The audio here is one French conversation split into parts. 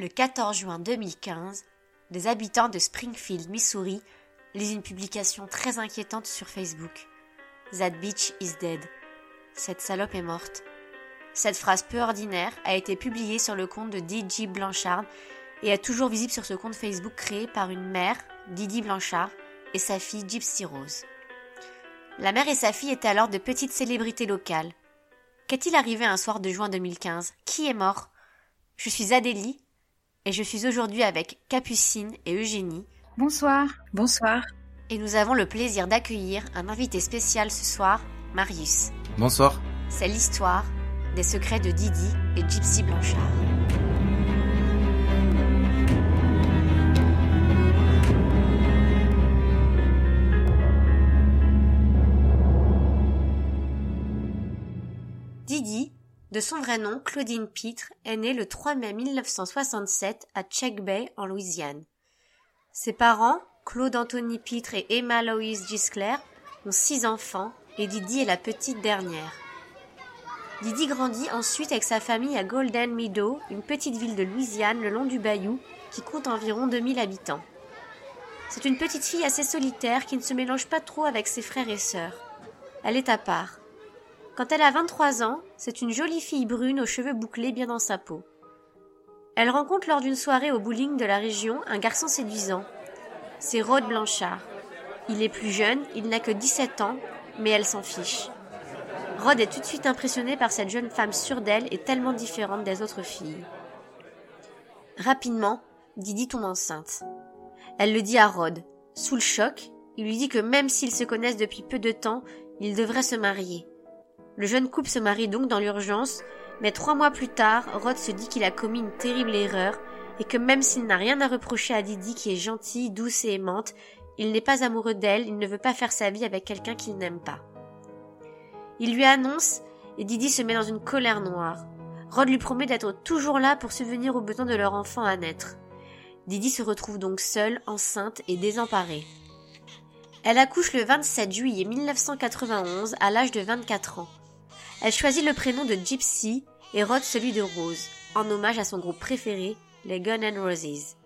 Le 14 juin 2015, des habitants de Springfield, Missouri, lisent une publication très inquiétante sur Facebook. That bitch is dead. Cette salope est morte. Cette phrase peu ordinaire a été publiée sur le compte de Didi Blanchard et est toujours visible sur ce compte Facebook créé par une mère, Didi Blanchard, et sa fille Gypsy Rose. La mère et sa fille étaient alors de petites célébrités locales. Qu'est-il arrivé un soir de juin 2015 Qui est mort? Je suis Adélie et je suis aujourd'hui avec Capucine et Eugénie. Bonsoir. Bonsoir. Et nous avons le plaisir d'accueillir un invité spécial ce soir, Marius. Bonsoir. C'est l'histoire des secrets de Didi et Gypsy Blanchard. De son vrai nom Claudine Pitre, est née le 3 mai 1967 à Check Bay, en Louisiane. Ses parents, Claude Anthony Pitre et Emma Louise Giscler, ont six enfants et Didi est la petite dernière. Didi grandit ensuite avec sa famille à Golden Meadow, une petite ville de Louisiane le long du bayou qui compte environ 2000 habitants. C'est une petite fille assez solitaire qui ne se mélange pas trop avec ses frères et sœurs. Elle est à part. Quand elle a 23 ans, c'est une jolie fille brune aux cheveux bouclés bien dans sa peau. Elle rencontre lors d'une soirée au bowling de la région un garçon séduisant. C'est Rod Blanchard. Il est plus jeune, il n'a que 17 ans, mais elle s'en fiche. Rod est tout de suite impressionné par cette jeune femme sûre d'elle et tellement différente des autres filles. Rapidement, Didi tombe enceinte. Elle le dit à Rod. Sous le choc, il lui dit que même s'ils se connaissent depuis peu de temps, ils devraient se marier. Le jeune couple se marie donc dans l'urgence, mais trois mois plus tard, Rod se dit qu'il a commis une terrible erreur et que même s'il n'a rien à reprocher à Didi qui est gentille, douce et aimante, il n'est pas amoureux d'elle, il ne veut pas faire sa vie avec quelqu'un qu'il n'aime pas. Il lui annonce et Didi se met dans une colère noire. Rod lui promet d'être toujours là pour subvenir aux besoins de leur enfant à naître. Didi se retrouve donc seule, enceinte et désemparée. Elle accouche le 27 juillet 1991 à l'âge de 24 ans. Elle choisit le prénom de Gypsy et Rod celui de Rose, en hommage à son groupe préféré, les Gun and Roses.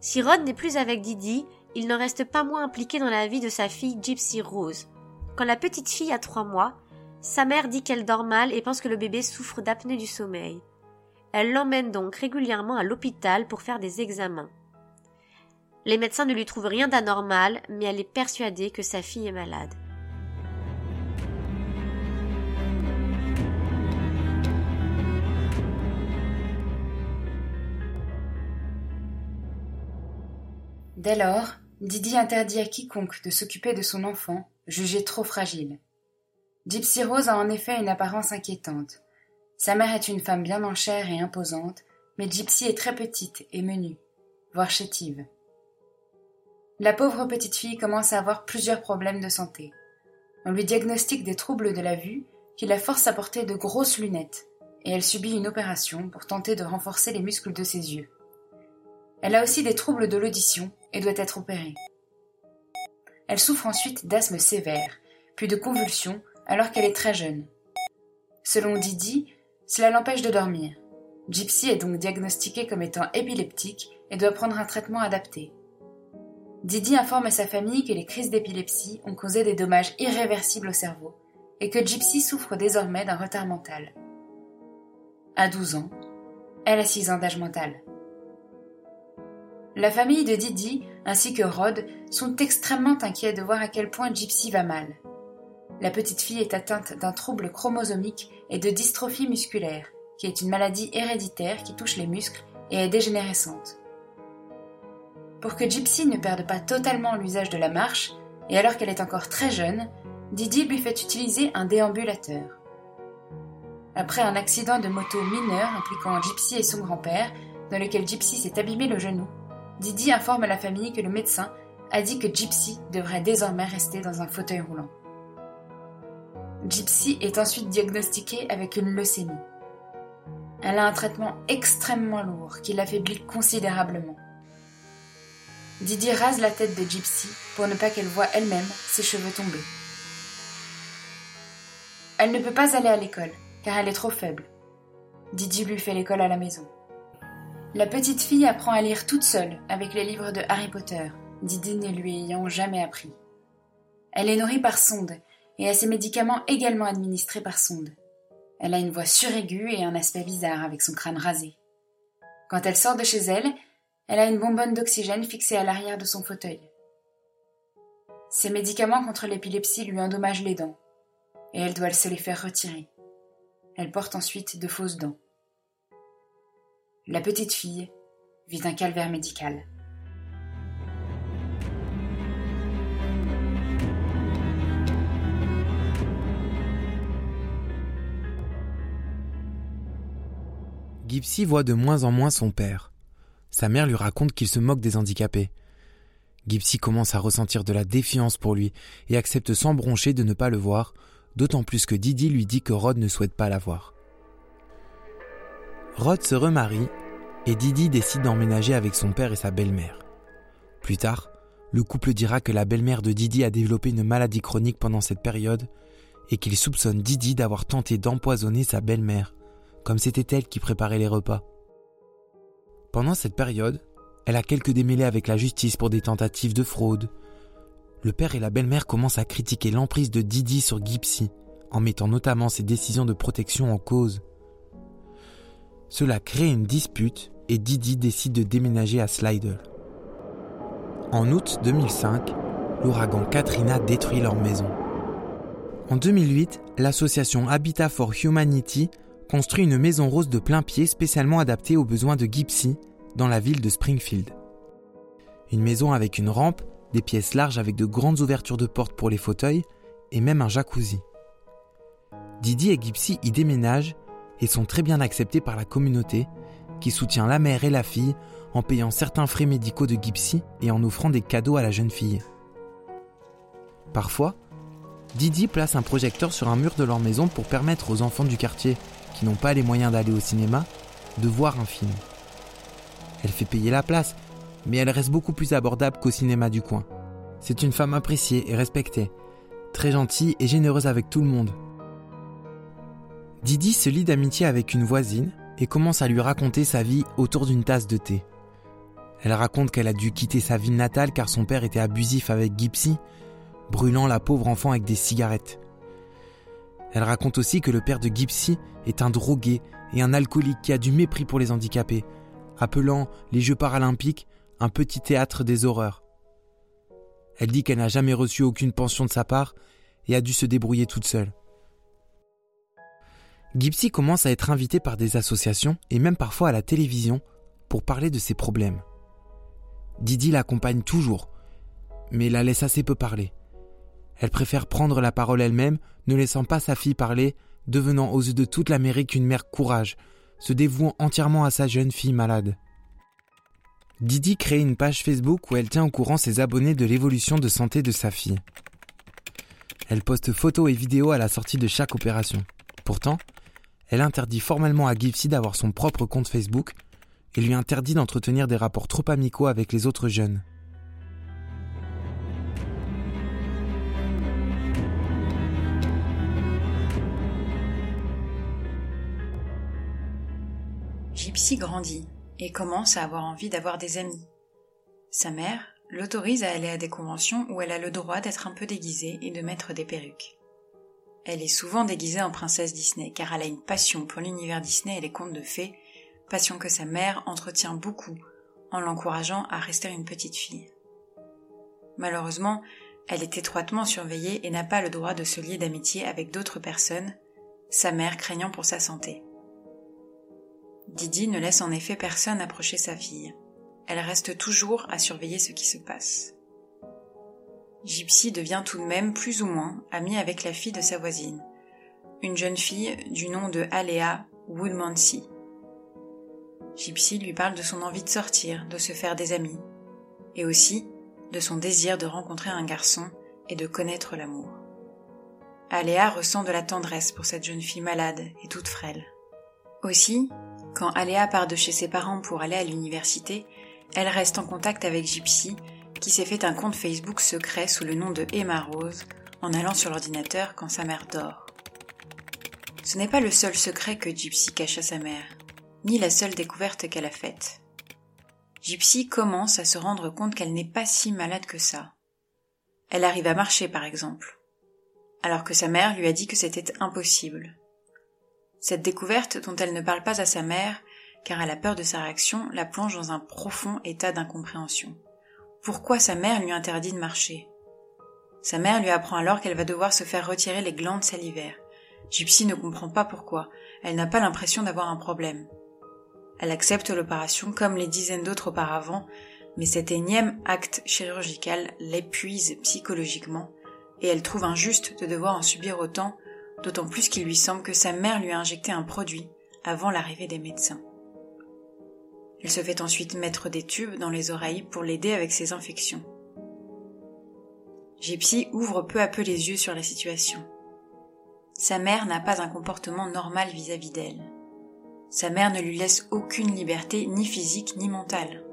Si Rod n'est plus avec Didi, il n'en reste pas moins impliqué dans la vie de sa fille Gypsy Rose. Quand la petite fille a trois mois, sa mère dit qu'elle dort mal et pense que le bébé souffre d'apnée du sommeil. Elle l'emmène donc régulièrement à l'hôpital pour faire des examens. Les médecins ne lui trouvent rien d'anormal, mais elle est persuadée que sa fille est malade. Dès lors, Didi interdit à quiconque de s'occuper de son enfant, jugé trop fragile. Gypsy Rose a en effet une apparence inquiétante. Sa mère est une femme bien en chair et imposante, mais Gypsy est très petite et menue, voire chétive. La pauvre petite fille commence à avoir plusieurs problèmes de santé. On lui diagnostique des troubles de la vue qui la forcent à porter de grosses lunettes, et elle subit une opération pour tenter de renforcer les muscles de ses yeux. Elle a aussi des troubles de l'audition et doit être opérée. Elle souffre ensuite d'asthme sévère, puis de convulsions alors qu'elle est très jeune. Selon Didi, cela l'empêche de dormir. Gypsy est donc diagnostiquée comme étant épileptique et doit prendre un traitement adapté. Didi informe sa famille que les crises d'épilepsie ont causé des dommages irréversibles au cerveau et que Gypsy souffre désormais d'un retard mental. À 12 ans, elle a 6 ans d'âge mental. La famille de Didi ainsi que Rod sont extrêmement inquiets de voir à quel point Gypsy va mal. La petite fille est atteinte d'un trouble chromosomique et de dystrophie musculaire, qui est une maladie héréditaire qui touche les muscles et est dégénérescente. Pour que Gypsy ne perde pas totalement l'usage de la marche, et alors qu'elle est encore très jeune, Didi lui fait utiliser un déambulateur. Après un accident de moto mineur impliquant Gypsy et son grand-père, dans lequel Gypsy s'est abîmé le genou, Didi informe la famille que le médecin a dit que Gypsy devrait désormais rester dans un fauteuil roulant. Gypsy est ensuite diagnostiquée avec une leucémie. Elle a un traitement extrêmement lourd qui l'affaiblit considérablement. Didi rase la tête de Gypsy pour ne pas qu'elle voie elle-même ses cheveux tomber. Elle ne peut pas aller à l'école car elle est trop faible. Didi lui fait l'école à la maison. La petite fille apprend à lire toute seule avec les livres de Harry Potter, Didi ne lui ayant jamais appris. Elle est nourrie par sonde et a ses médicaments également administrés par sonde. Elle a une voix suraiguë et un aspect bizarre avec son crâne rasé. Quand elle sort de chez elle, elle a une bonbonne d'oxygène fixée à l'arrière de son fauteuil. Ses médicaments contre l'épilepsie lui endommagent les dents, et elle doit se les faire retirer. Elle porte ensuite de fausses dents. La petite fille vit un calvaire médical. Gypsy voit de moins en moins son père. Sa mère lui raconte qu'il se moque des handicapés. Gypsy commence à ressentir de la défiance pour lui et accepte sans broncher de ne pas le voir, d'autant plus que Didi lui dit que Rod ne souhaite pas la voir. Rod se remarie et Didi décide d'emménager avec son père et sa belle-mère. Plus tard, le couple dira que la belle-mère de Didi a développé une maladie chronique pendant cette période et qu'il soupçonne Didi d'avoir tenté d'empoisonner sa belle-mère, comme c'était elle qui préparait les repas. Pendant cette période, elle a quelques démêlés avec la justice pour des tentatives de fraude. Le père et la belle-mère commencent à critiquer l'emprise de Didi sur Gypsy, en mettant notamment ses décisions de protection en cause. Cela crée une dispute et Didi décide de déménager à Slidell. En août 2005, l'ouragan Katrina détruit leur maison. En 2008, l'association Habitat for Humanity construit une maison rose de plein pied spécialement adaptée aux besoins de Gypsy dans la ville de Springfield. Une maison avec une rampe, des pièces larges avec de grandes ouvertures de portes pour les fauteuils et même un jacuzzi. Didi et Gypsy y déménagent et sont très bien acceptés par la communauté qui soutient la mère et la fille en payant certains frais médicaux de Gypsy et en offrant des cadeaux à la jeune fille. Parfois, Didi place un projecteur sur un mur de leur maison pour permettre aux enfants du quartier qui n'ont pas les moyens d'aller au cinéma de voir un film. Elle fait payer la place, mais elle reste beaucoup plus abordable qu'au cinéma du coin. C'est une femme appréciée et respectée, très gentille et généreuse avec tout le monde. Didi se lie d'amitié avec une voisine et commence à lui raconter sa vie autour d'une tasse de thé. Elle raconte qu'elle a dû quitter sa ville natale car son père était abusif avec Gypsy, brûlant la pauvre enfant avec des cigarettes. Elle raconte aussi que le père de Gypsy est un drogué et un alcoolique qui a du mépris pour les handicapés, appelant les Jeux paralympiques un petit théâtre des horreurs. Elle dit qu'elle n'a jamais reçu aucune pension de sa part et a dû se débrouiller toute seule. Gypsy commence à être invitée par des associations et même parfois à la télévision pour parler de ses problèmes. Didi l'accompagne toujours, mais la laisse assez peu parler. Elle préfère prendre la parole elle-même, ne laissant pas sa fille parler, devenant aux yeux de toute l'Amérique une mère courage, se dévouant entièrement à sa jeune fille malade. Didi crée une page Facebook où elle tient au courant ses abonnés de l'évolution de santé de sa fille. Elle poste photos et vidéos à la sortie de chaque opération. Pourtant, elle interdit formellement à Gypsy d'avoir son propre compte Facebook et lui interdit d'entretenir des rapports trop amicaux avec les autres jeunes. Gypsy grandit et commence à avoir envie d'avoir des amis. Sa mère l'autorise à aller à des conventions où elle a le droit d'être un peu déguisée et de mettre des perruques. Elle est souvent déguisée en princesse Disney car elle a une passion pour l'univers Disney et les contes de fées, passion que sa mère entretient beaucoup en l'encourageant à rester une petite fille. Malheureusement, elle est étroitement surveillée et n'a pas le droit de se lier d'amitié avec d'autres personnes, sa mère craignant pour sa santé. Didi ne laisse en effet personne approcher sa fille. Elle reste toujours à surveiller ce qui se passe. Gypsy devient tout de même plus ou moins amie avec la fille de sa voisine, une jeune fille du nom de Alea Woodmansey. Gypsy lui parle de son envie de sortir, de se faire des amis, et aussi de son désir de rencontrer un garçon et de connaître l'amour. Aléa ressent de la tendresse pour cette jeune fille malade et toute frêle. Aussi, quand Aléa part de chez ses parents pour aller à l'université, elle reste en contact avec Gypsy qui s'est fait un compte Facebook secret sous le nom de Emma Rose en allant sur l'ordinateur quand sa mère dort. Ce n'est pas le seul secret que Gypsy cache à sa mère, ni la seule découverte qu'elle a faite. Gypsy commence à se rendre compte qu'elle n'est pas si malade que ça. Elle arrive à marcher, par exemple, alors que sa mère lui a dit que c'était impossible. Cette découverte, dont elle ne parle pas à sa mère, car elle a peur de sa réaction, la plonge dans un profond état d'incompréhension. Pourquoi sa mère lui interdit de marcher? Sa mère lui apprend alors qu'elle va devoir se faire retirer les glandes salivaires. Gypsy ne comprend pas pourquoi, elle n'a pas l'impression d'avoir un problème. Elle accepte l'opération comme les dizaines d'autres auparavant, mais cet énième acte chirurgical l'épuise psychologiquement, et elle trouve injuste de devoir en subir autant, d'autant plus qu'il lui semble que sa mère lui a injecté un produit avant l'arrivée des médecins. Elle se fait ensuite mettre des tubes dans les oreilles pour l'aider avec ses infections. Gypsy ouvre peu à peu les yeux sur la situation. Sa mère n'a pas un comportement normal vis-à-vis d'elle. Sa mère ne lui laisse aucune liberté ni physique ni mentale.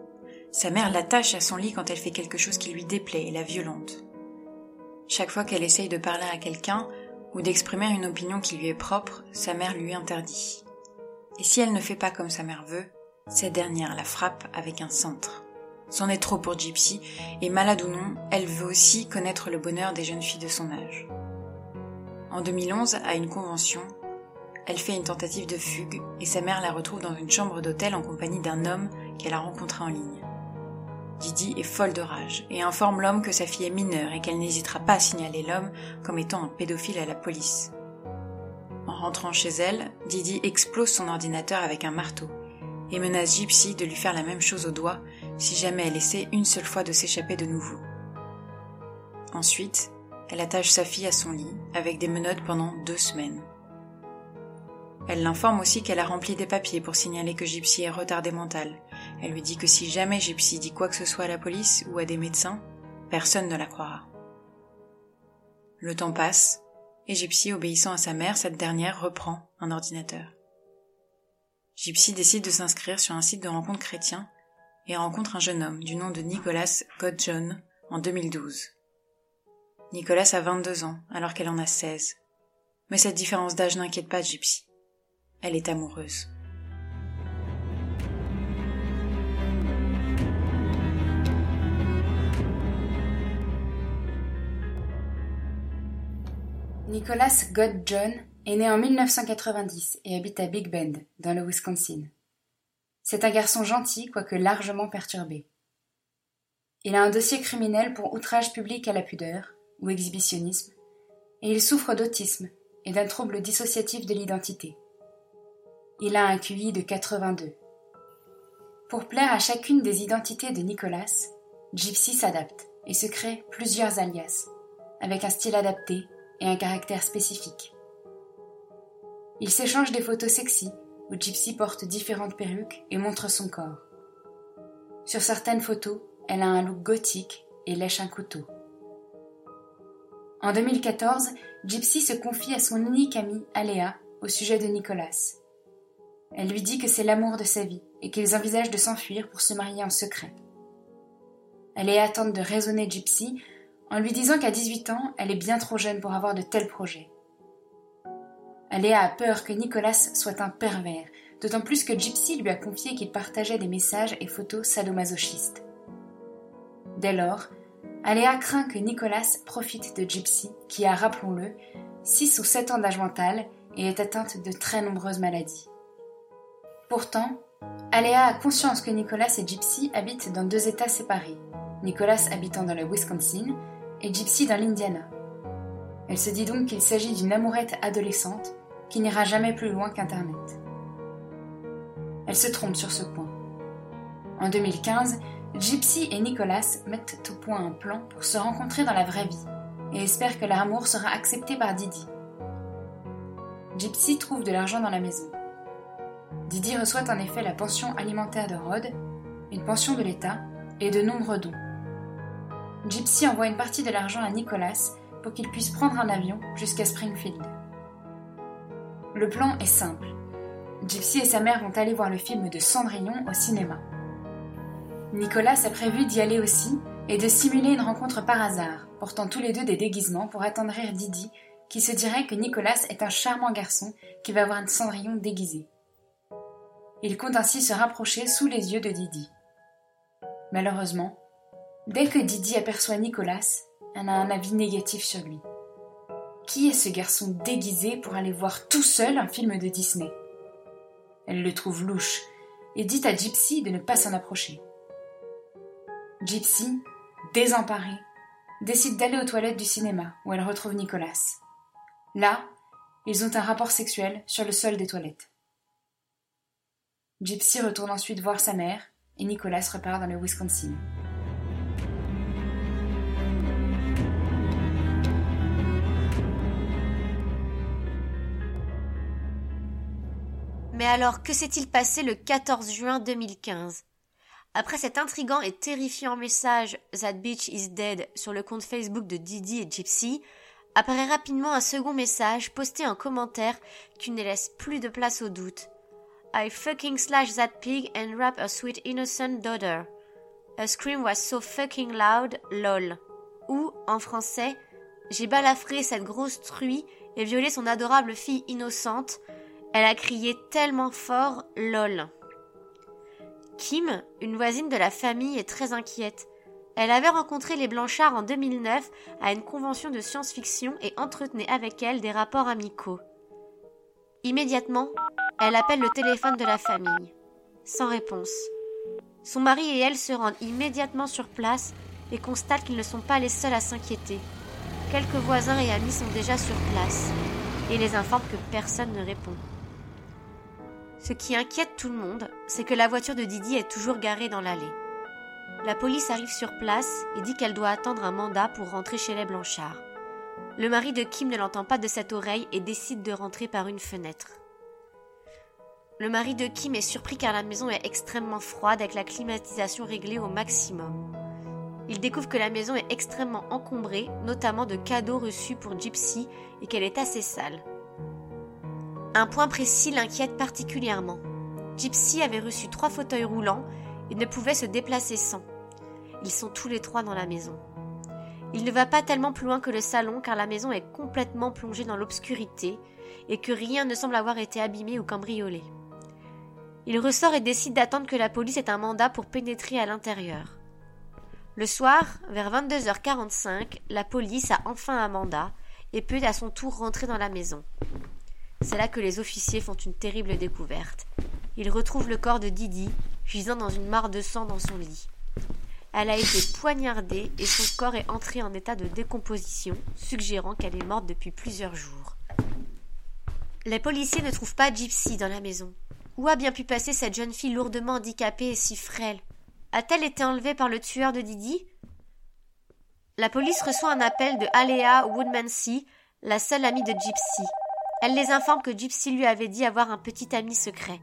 Sa mère l'attache à son lit quand elle fait quelque chose qui lui déplaît et la violente. Chaque fois qu'elle essaye de parler à quelqu'un ou d'exprimer une opinion qui lui est propre, sa mère lui interdit. Et si elle ne fait pas comme sa mère veut, cette dernière la frappe avec un cintre. C'en est trop pour Gypsy, et malade ou non, elle veut aussi connaître le bonheur des jeunes filles de son âge. En 2011, à une convention, elle fait une tentative de fugue et sa mère la retrouve dans une chambre d'hôtel en compagnie d'un homme qu'elle a rencontré en ligne. Didi est folle de rage et informe l'homme que sa fille est mineure et qu'elle n'hésitera pas à signaler l'homme comme étant un pédophile à la police. En rentrant chez elle, Didi explose son ordinateur avec un marteau et menace Gypsy de lui faire la même chose au doigt si jamais elle essaie une seule fois de s'échapper de nouveau. Ensuite, elle attache sa fille à son lit avec des menottes pendant deux semaines. Elle l'informe aussi qu'elle a rempli des papiers pour signaler que Gypsy est retardée mentale. Elle lui dit que si jamais Gypsy dit quoi que ce soit à la police ou à des médecins, personne ne la croira. Le temps passe, et Gypsy, obéissant à sa mère, cette dernière reprend un ordinateur. Gypsy décide de s'inscrire sur un site de rencontre chrétien et rencontre un jeune homme du nom de Nicolas Godjohn en 2012. Nicolas a 22 ans alors qu'elle en a 16. Mais cette différence d'âge n'inquiète pas Gypsy. Elle est amoureuse. Nicholas God John est né en 1990 et habite à Big Bend, dans le Wisconsin. C'est un garçon gentil, quoique largement perturbé. Il a un dossier criminel pour outrage public à la pudeur, ou exhibitionnisme, et il souffre d'autisme et d'un trouble dissociatif de l'identité. Il a un QI de 82. Pour plaire à chacune des identités de Nicolas, Gypsy s'adapte et se crée plusieurs alias, avec un style adapté et un caractère spécifique. Il s'échange des photos sexy où Gypsy porte différentes perruques et montre son corps. Sur certaines photos, elle a un look gothique et lèche un couteau. En 2014, Gypsy se confie à son unique amie Aléa au sujet de Nicolas. Elle lui dit que c'est l'amour de sa vie et qu'ils envisagent de s'enfuir pour se marier en secret. Elle est attente de raisonner Gypsy en lui disant qu'à 18 ans, elle est bien trop jeune pour avoir de tels projets. Aléa a peur que Nicolas soit un pervers, d'autant plus que Gypsy lui a confié qu'il partageait des messages et photos sadomasochistes. Dès lors, Aléa craint que Nicolas profite de Gypsy, qui a, rappelons-le, 6 ou 7 ans d'âge mental et est atteinte de très nombreuses maladies. Pourtant, Aléa a conscience que Nicolas et Gypsy habitent dans deux États séparés, Nicolas habitant dans le Wisconsin et Gypsy dans l'Indiana. Elle se dit donc qu'il s'agit d'une amourette adolescente qui n'ira jamais plus loin qu'Internet. Elle se trompe sur ce point. En 2015, Gypsy et Nicolas mettent au point un plan pour se rencontrer dans la vraie vie et espèrent que leur amour sera accepté par Didi. Gypsy trouve de l'argent dans la maison. Didi reçoit en effet la pension alimentaire de Rod, une pension de l'État et de nombreux dons. Gypsy envoie une partie de l'argent à Nicolas pour qu'il puisse prendre un avion jusqu'à Springfield. Le plan est simple. Gypsy et sa mère vont aller voir le film de Cendrillon au cinéma. Nicolas a prévu d'y aller aussi et de simuler une rencontre par hasard, portant tous les deux des déguisements pour attendrir Didi, qui se dirait que Nicolas est un charmant garçon qui va voir un Cendrillon déguisé. Il compte ainsi se rapprocher sous les yeux de Didi. Malheureusement, dès que Didi aperçoit Nicolas, elle a un avis négatif sur lui. Qui est ce garçon déguisé pour aller voir tout seul un film de Disney? Elle le trouve louche et dit à Gypsy de ne pas s'en approcher. Gypsy, désemparée, décide d'aller aux toilettes du cinéma où elle retrouve Nicolas. Là, ils ont un rapport sexuel sur le sol des toilettes. Gypsy retourne ensuite voir sa mère et Nicolas repart dans le Wisconsin. Mais alors, que s'est-il passé le 14 juin 2015 Après cet intrigant et terrifiant message That bitch is dead sur le compte Facebook de Didi et Gypsy, apparaît rapidement un second message posté en commentaire qui ne laisse plus de place au doute. I fucking slash that pig and rap a sweet innocent daughter. A scream was so fucking loud, lol. Ou, en français, j'ai balafré cette grosse truie et violé son adorable fille innocente, elle a crié tellement fort lol. Kim, une voisine de la famille, est très inquiète. Elle avait rencontré les Blanchard en 2009 à une convention de science-fiction et entretenait avec elle des rapports amicaux. Immédiatement, elle appelle le téléphone de la famille. Sans réponse. Son mari et elle se rendent immédiatement sur place et constatent qu'ils ne sont pas les seuls à s'inquiéter. Quelques voisins et amis sont déjà sur place et les informent que personne ne répond. Ce qui inquiète tout le monde, c'est que la voiture de Didi est toujours garée dans l'allée. La police arrive sur place et dit qu'elle doit attendre un mandat pour rentrer chez les Blanchard. Le mari de Kim ne l'entend pas de cette oreille et décide de rentrer par une fenêtre. Le mari de Kim est surpris car la maison est extrêmement froide avec la climatisation réglée au maximum. Il découvre que la maison est extrêmement encombrée, notamment de cadeaux reçus pour Gypsy, et qu'elle est assez sale. Un point précis l'inquiète particulièrement. Gypsy avait reçu trois fauteuils roulants et ne pouvait se déplacer sans. Ils sont tous les trois dans la maison. Il ne va pas tellement plus loin que le salon car la maison est complètement plongée dans l'obscurité et que rien ne semble avoir été abîmé ou cambriolé. Il ressort et décide d'attendre que la police ait un mandat pour pénétrer à l'intérieur. Le soir, vers 22h45, la police a enfin un mandat et peut à son tour rentrer dans la maison. C'est là que les officiers font une terrible découverte. Ils retrouvent le corps de Didi, gisant dans une mare de sang dans son lit. Elle a été poignardée et son corps est entré en état de décomposition, suggérant qu'elle est morte depuis plusieurs jours. Les policiers ne trouvent pas Gypsy dans la maison. Où a bien pu passer cette jeune fille lourdement handicapée et si frêle? A-t-elle été enlevée par le tueur de Didi? La police reçoit un appel de Alea Woodmansey, la seule amie de Gypsy. Elle les informe que Gypsy lui avait dit avoir un petit ami secret.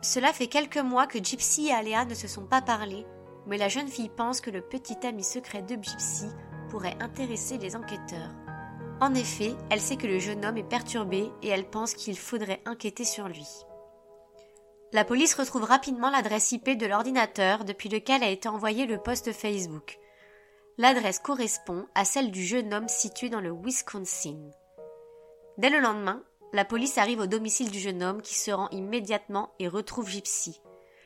Cela fait quelques mois que Gypsy et Aléa ne se sont pas parlé, mais la jeune fille pense que le petit ami secret de Gypsy pourrait intéresser les enquêteurs. En effet, elle sait que le jeune homme est perturbé et elle pense qu'il faudrait enquêter sur lui. La police retrouve rapidement l'adresse IP de l'ordinateur depuis lequel a été envoyé le post Facebook. L'adresse correspond à celle du jeune homme situé dans le Wisconsin. Dès le lendemain, la police arrive au domicile du jeune homme qui se rend immédiatement et retrouve Gypsy.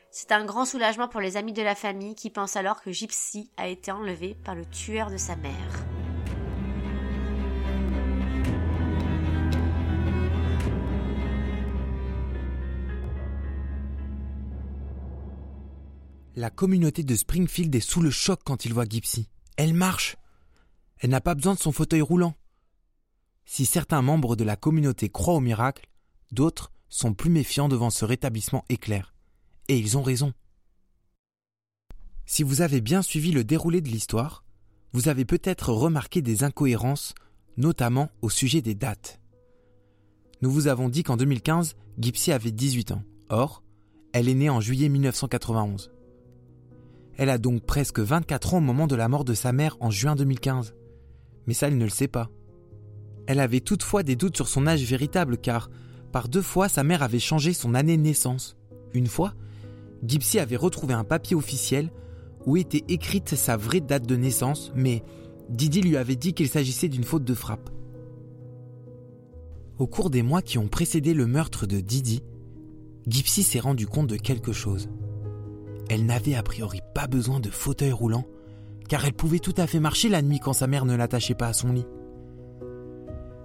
C'est un grand soulagement pour les amis de la famille qui pensent alors que Gypsy a été enlevée par le tueur de sa mère. La communauté de Springfield est sous le choc quand il voit Gypsy. Elle marche. Elle n'a pas besoin de son fauteuil roulant. Si certains membres de la communauté croient au miracle, d'autres sont plus méfiants devant ce rétablissement éclair. Et ils ont raison. Si vous avez bien suivi le déroulé de l'histoire, vous avez peut-être remarqué des incohérences, notamment au sujet des dates. Nous vous avons dit qu'en 2015, Gypsy avait 18 ans. Or, elle est née en juillet 1991. Elle a donc presque 24 ans au moment de la mort de sa mère en juin 2015. Mais ça, elle ne le sait pas. Elle avait toutefois des doutes sur son âge véritable car, par deux fois, sa mère avait changé son année de naissance. Une fois, Gypsy avait retrouvé un papier officiel où était écrite sa vraie date de naissance, mais Didi lui avait dit qu'il s'agissait d'une faute de frappe. Au cours des mois qui ont précédé le meurtre de Didi, Gypsy s'est rendu compte de quelque chose. elle n'avait a priori pas besoin de fauteuil roulant, car elle pouvait tout à fait marcher la nuit quand sa mère ne l'attachait pas à son lit.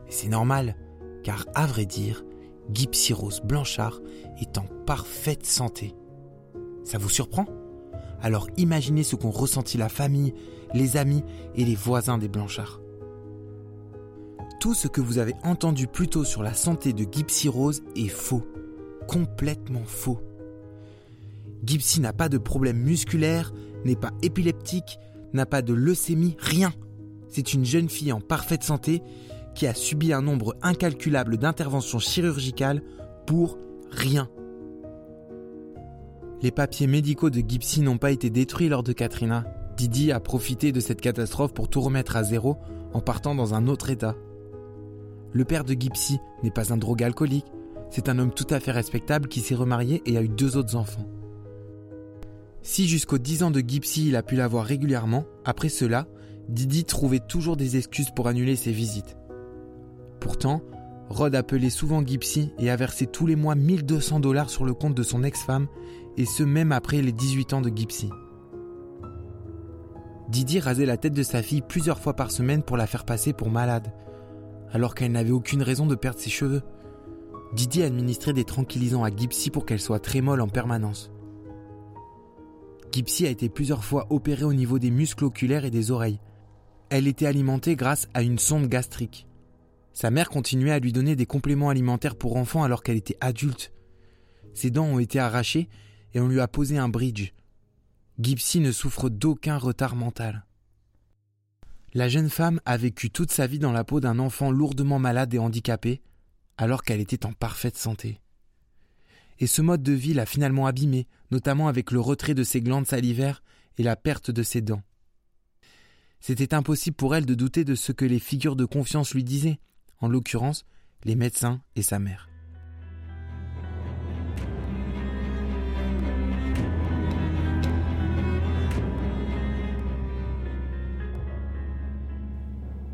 Et c'est normal, car à vrai dire, Gypsy Rose Blanchard est en parfaite santé. Ça vous surprend? Alors imaginez ce qu'ont ressenti la famille, les amis et les voisins des Blanchards. Tout ce que vous avez entendu plus tôt sur la santé de Gypsy Rose est faux. Complètement faux. Gypsy n'a pas de problème musculaire, n'est pas épileptique, n'a pas de leucémie, rien. C'est une jeune fille en parfaite santé qui a subi un nombre incalculable d'interventions chirurgicales pour rien. Les papiers médicaux de Gypsy n'ont pas été détruits lors de Katrina. Didi a profité de cette catastrophe pour tout remettre à zéro en partant dans un autre état. Le père de Gypsy n'est pas un drogue alcoolique, c'est un homme tout à fait respectable qui s'est remarié et a eu deux autres enfants. Si jusqu'aux 10 ans de Gypsy il a pu la voir régulièrement, après cela, Didi trouvait toujours des excuses pour annuler ses visites. Pourtant, Rod appelait souvent Gypsy et a versé tous les mois 1200 dollars sur le compte de son ex-femme, et ce même après les 18 ans de Gypsy. Didi rasait la tête de sa fille plusieurs fois par semaine pour la faire passer pour malade, alors qu'elle n'avait aucune raison de perdre ses cheveux. Didi administrait des tranquillisants à Gypsy pour qu'elle soit très molle en permanence. Gypsy a été plusieurs fois opérée au niveau des muscles oculaires et des oreilles. Elle était alimentée grâce à une sonde gastrique. Sa mère continuait à lui donner des compléments alimentaires pour enfants alors qu'elle était adulte. Ses dents ont été arrachées et on lui a posé un bridge. Gypsy ne souffre d'aucun retard mental. La jeune femme a vécu toute sa vie dans la peau d'un enfant lourdement malade et handicapé, alors qu'elle était en parfaite santé. Et ce mode de vie l'a finalement abîmée, notamment avec le retrait de ses glandes salivaires et la perte de ses dents. C'était impossible pour elle de douter de ce que les figures de confiance lui disaient, en l'occurrence les médecins et sa mère.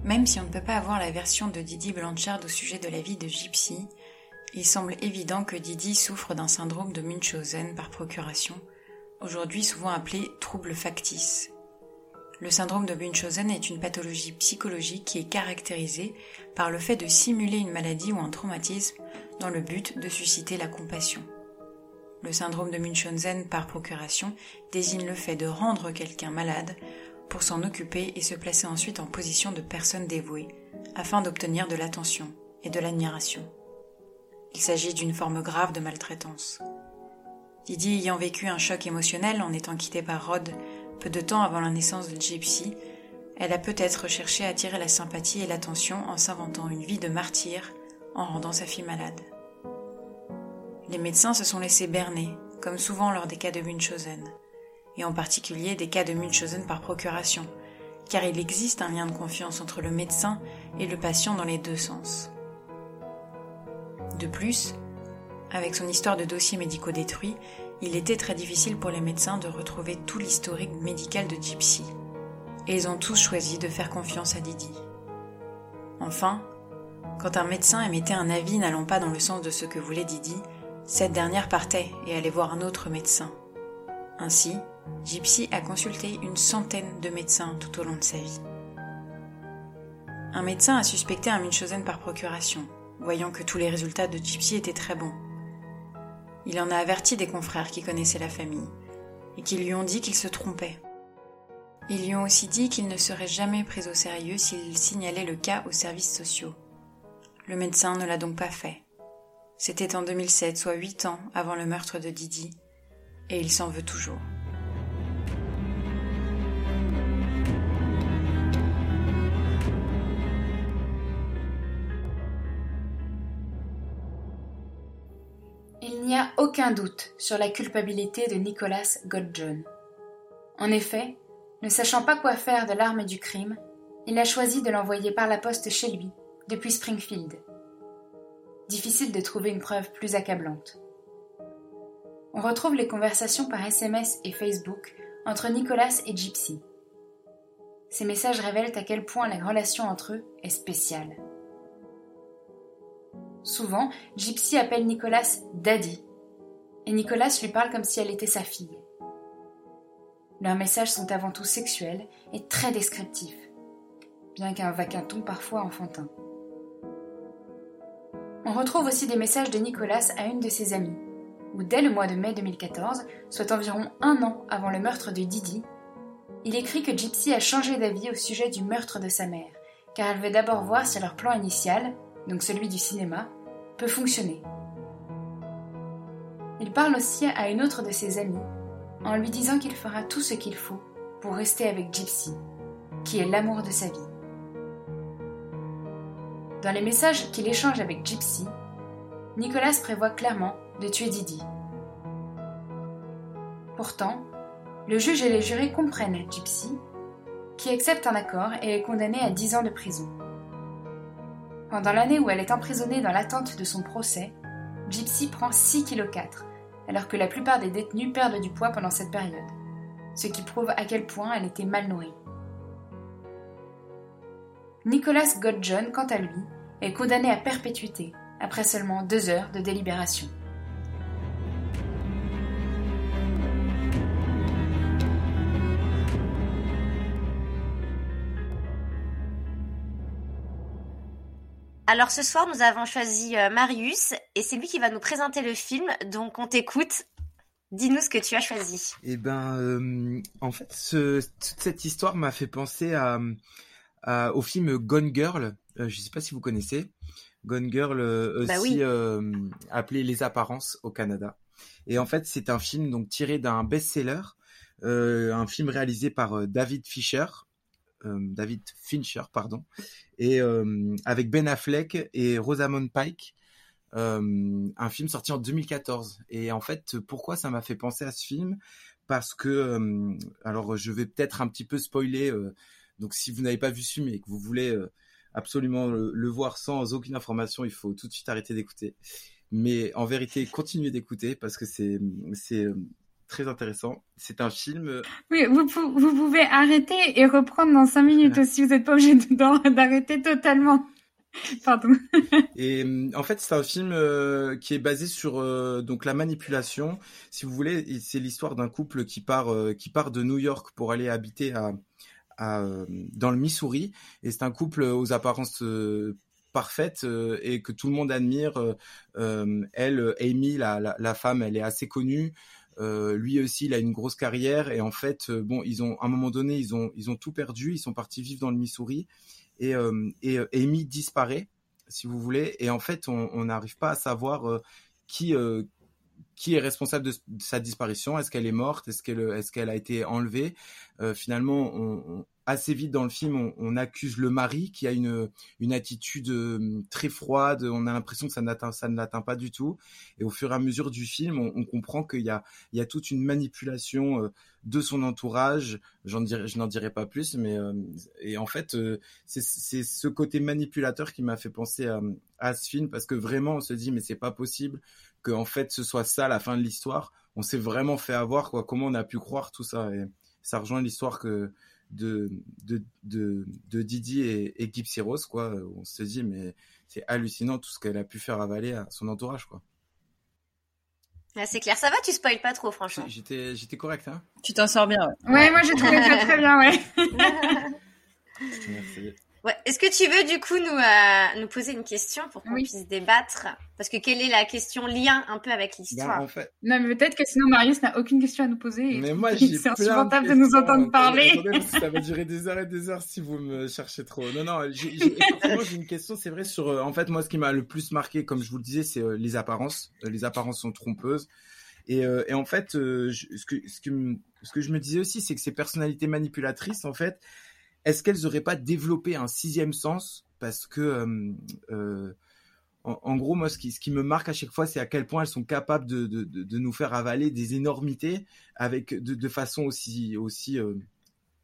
Même si on ne peut pas avoir la version de Didi Blanchard au sujet de la vie de Gypsy, il semble évident que Didi souffre d'un syndrome de Munchausen par procuration, aujourd'hui souvent appelé trouble factice, le syndrome de Munchausen est une pathologie psychologique qui est caractérisée par le fait de simuler une maladie ou un traumatisme dans le but de susciter la compassion. Le syndrome de Munchausen par procuration désigne le fait de rendre quelqu'un malade pour s'en occuper et se placer ensuite en position de personne dévouée afin d'obtenir de l'attention et de l'admiration. Il s'agit d'une forme grave de maltraitance. Didi ayant vécu un choc émotionnel en étant quittée par Rod peu de temps avant la naissance de Gypsy, elle a peut-être cherché à attirer la sympathie et l'attention en s'inventant une vie de martyr en rendant sa fille malade. Les médecins se sont laissés berner, comme souvent lors des cas de Munchausen, et en particulier des cas de Munchausen par procuration, car il existe un lien de confiance entre le médecin et le patient dans les deux sens. De plus, avec son histoire de dossier médicaux détruit, il était très difficile pour les médecins de retrouver tout l'historique médical de Gypsy. Et ils ont tous choisi de faire confiance à Didi. Enfin, quand un médecin émettait un avis n'allant pas dans le sens de ce que voulait Didi, cette dernière partait et allait voir un autre médecin. Ainsi, Gypsy a consulté une centaine de médecins tout au long de sa vie. Un médecin a suspecté un Munchausen par procuration, voyant que tous les résultats de Gypsy étaient très bons. Il en a averti des confrères qui connaissaient la famille, et qui lui ont dit qu'il se trompait. Ils lui ont aussi dit qu'il ne serait jamais pris au sérieux s'il signalait le cas aux services sociaux. Le médecin ne l'a donc pas fait. C'était en 2007, soit huit ans avant le meurtre de Didi, et il s'en veut toujours. Aucun doute sur la culpabilité de Nicholas Godjohn. En effet, ne sachant pas quoi faire de l'arme du crime, il a choisi de l'envoyer par la poste chez lui, depuis Springfield. Difficile de trouver une preuve plus accablante. On retrouve les conversations par SMS et Facebook entre Nicholas et Gypsy. Ces messages révèlent à quel point la relation entre eux est spéciale. Souvent, Gypsy appelle Nicolas Daddy, et Nicolas lui parle comme si elle était sa fille. Leurs messages sont avant tout sexuels et très descriptifs, bien qu'avec un ton parfois enfantin. On retrouve aussi des messages de Nicolas à une de ses amies, où dès le mois de mai 2014, soit environ un an avant le meurtre de Didi, il écrit que Gypsy a changé d'avis au sujet du meurtre de sa mère, car elle veut d'abord voir si leur plan initial, donc celui du cinéma, peut fonctionner. Il parle aussi à une autre de ses amies, en lui disant qu'il fera tout ce qu'il faut pour rester avec Gypsy, qui est l'amour de sa vie. Dans les messages qu'il échange avec Gypsy, Nicolas prévoit clairement de tuer Didi. Pourtant, le juge et les jurés comprennent Gypsy, qui accepte un accord et est condamnée à 10 ans de prison. Pendant l'année où elle est emprisonnée dans l'attente de son procès, Gypsy prend 6,4 kg, alors que la plupart des détenus perdent du poids pendant cette période, ce qui prouve à quel point elle était mal nourrie. Nicholas Godjohn, quant à lui, est condamné à perpétuité après seulement deux heures de délibération. Alors ce soir, nous avons choisi euh, Marius et c'est lui qui va nous présenter le film. Donc on t'écoute. Dis-nous ce que tu as choisi. Eh ben, euh, en fait, ce, toute cette histoire m'a fait penser à, au film Gone Girl. Euh, je ne sais pas si vous connaissez. Gone Girl, bah aussi appelé Les Apparences au Canada. Et en fait, c'est un film donc tiré d'un best-seller, un film réalisé par David Fisher, David Fincher, pardon, et avec Ben Affleck et Rosamund Pike. un film sorti en 2014. Et en fait, pourquoi ça m'a fait penser à ce film? Parce que, alors je vais peut-être un petit peu spoiler, donc si vous n'avez pas vu ce film et que vous voulez absolument le, voir sans aucune information, il faut tout de suite arrêter d'écouter. Mais en vérité, continuez d'écouter parce que c'est très intéressant. C'est un film. Euh, oui, vous, vous, pouvez arrêter et reprendre dans cinq minutes aussi. Vous n'êtes pas obligé d'arrêter totalement. Pardon. et euh, en fait, c'est un film euh, qui est basé sur donc la manipulation. Si vous voulez, c'est l'histoire d'un couple qui part qui part de New York pour aller habiter à, à dans le Missouri. Et c'est un couple aux apparences parfaites et que tout le monde admire. elle, Amy, la, la, la, femme, elle est assez connue. Euh, lui aussi, il a une grosse carrière et en fait, euh, bon, ils ont à un moment donné, ils ont ils ont tout perdu. Ils sont partis vivre dans le Missouri et euh, Amy disparaît, si vous voulez. Et en fait, on n'arrive pas à savoir qui qui est responsable de, sa disparition Est-ce qu'elle est morte? Est-ce qu'elle est-ce qu'elle a été enlevée? Finalement, on, assez vite dans le film, on, accuse le mari qui a une, une attitude euh, très froide. On a l'impression que ça, n'atteint, ça ne l'atteint pas du tout. Et au fur et à mesure du film, on, comprend qu'il y a, il y a toute une manipulation euh, de son entourage. J'en dirai, je n'en dirai pas plus, mais euh, et en fait, c'est, c'est ce côté manipulateur qui m'a fait penser à, à ce film parce que vraiment, on se dit mais c'est pas possible que en fait ce soit ça la fin de l'histoire. On s'est vraiment fait avoir quoi. Comment on a pu croire tout ça? Et ça rejoint l'histoire que de, de, de, de Didi et, et Gypsy Rose, quoi. On se dit, mais c'est hallucinant tout ce qu'elle a pu faire avaler à son entourage, quoi. Ah, c'est clair, ça va, tu spoil pas trop, franchement. J'étais, j'étais correct, hein Tu t'en sors bien, ouais. Ouais, moi j'ai trouvé ça très bien, ouais. Merci. Ouais. Est-ce que tu veux du coup nous euh, nous poser une question pour qu'on puisse débattre? Parce que quelle est la question lien un peu avec l'histoire? ben, en fait... Non, mais peut-être que sinon Marius n'a aucune question à nous poser. Mais moi, j'ai c'est insupportable de, de, nous entendre parler. ça va durer des heures et des heures si vous me cherchez trop. Non, non. J'ai, j'ai une question. C'est vrai sur. Euh, en fait, moi, ce qui m'a le plus marqué, comme je vous le disais, c'est euh, les apparences. les apparences sont trompeuses. Et, et en fait, ce que ce que ce que je me disais aussi, c'est que ces personnalités manipulatrices, en fait, est-ce qu'elles n'auraient pas développé un sixième sens? Parce que, euh, euh, en, gros, moi, ce qui, ce qui me marque à chaque fois, c'est à quel point elles sont capables de, de, de, nous faire avaler des énormités avec de, de façon aussi, aussi, euh,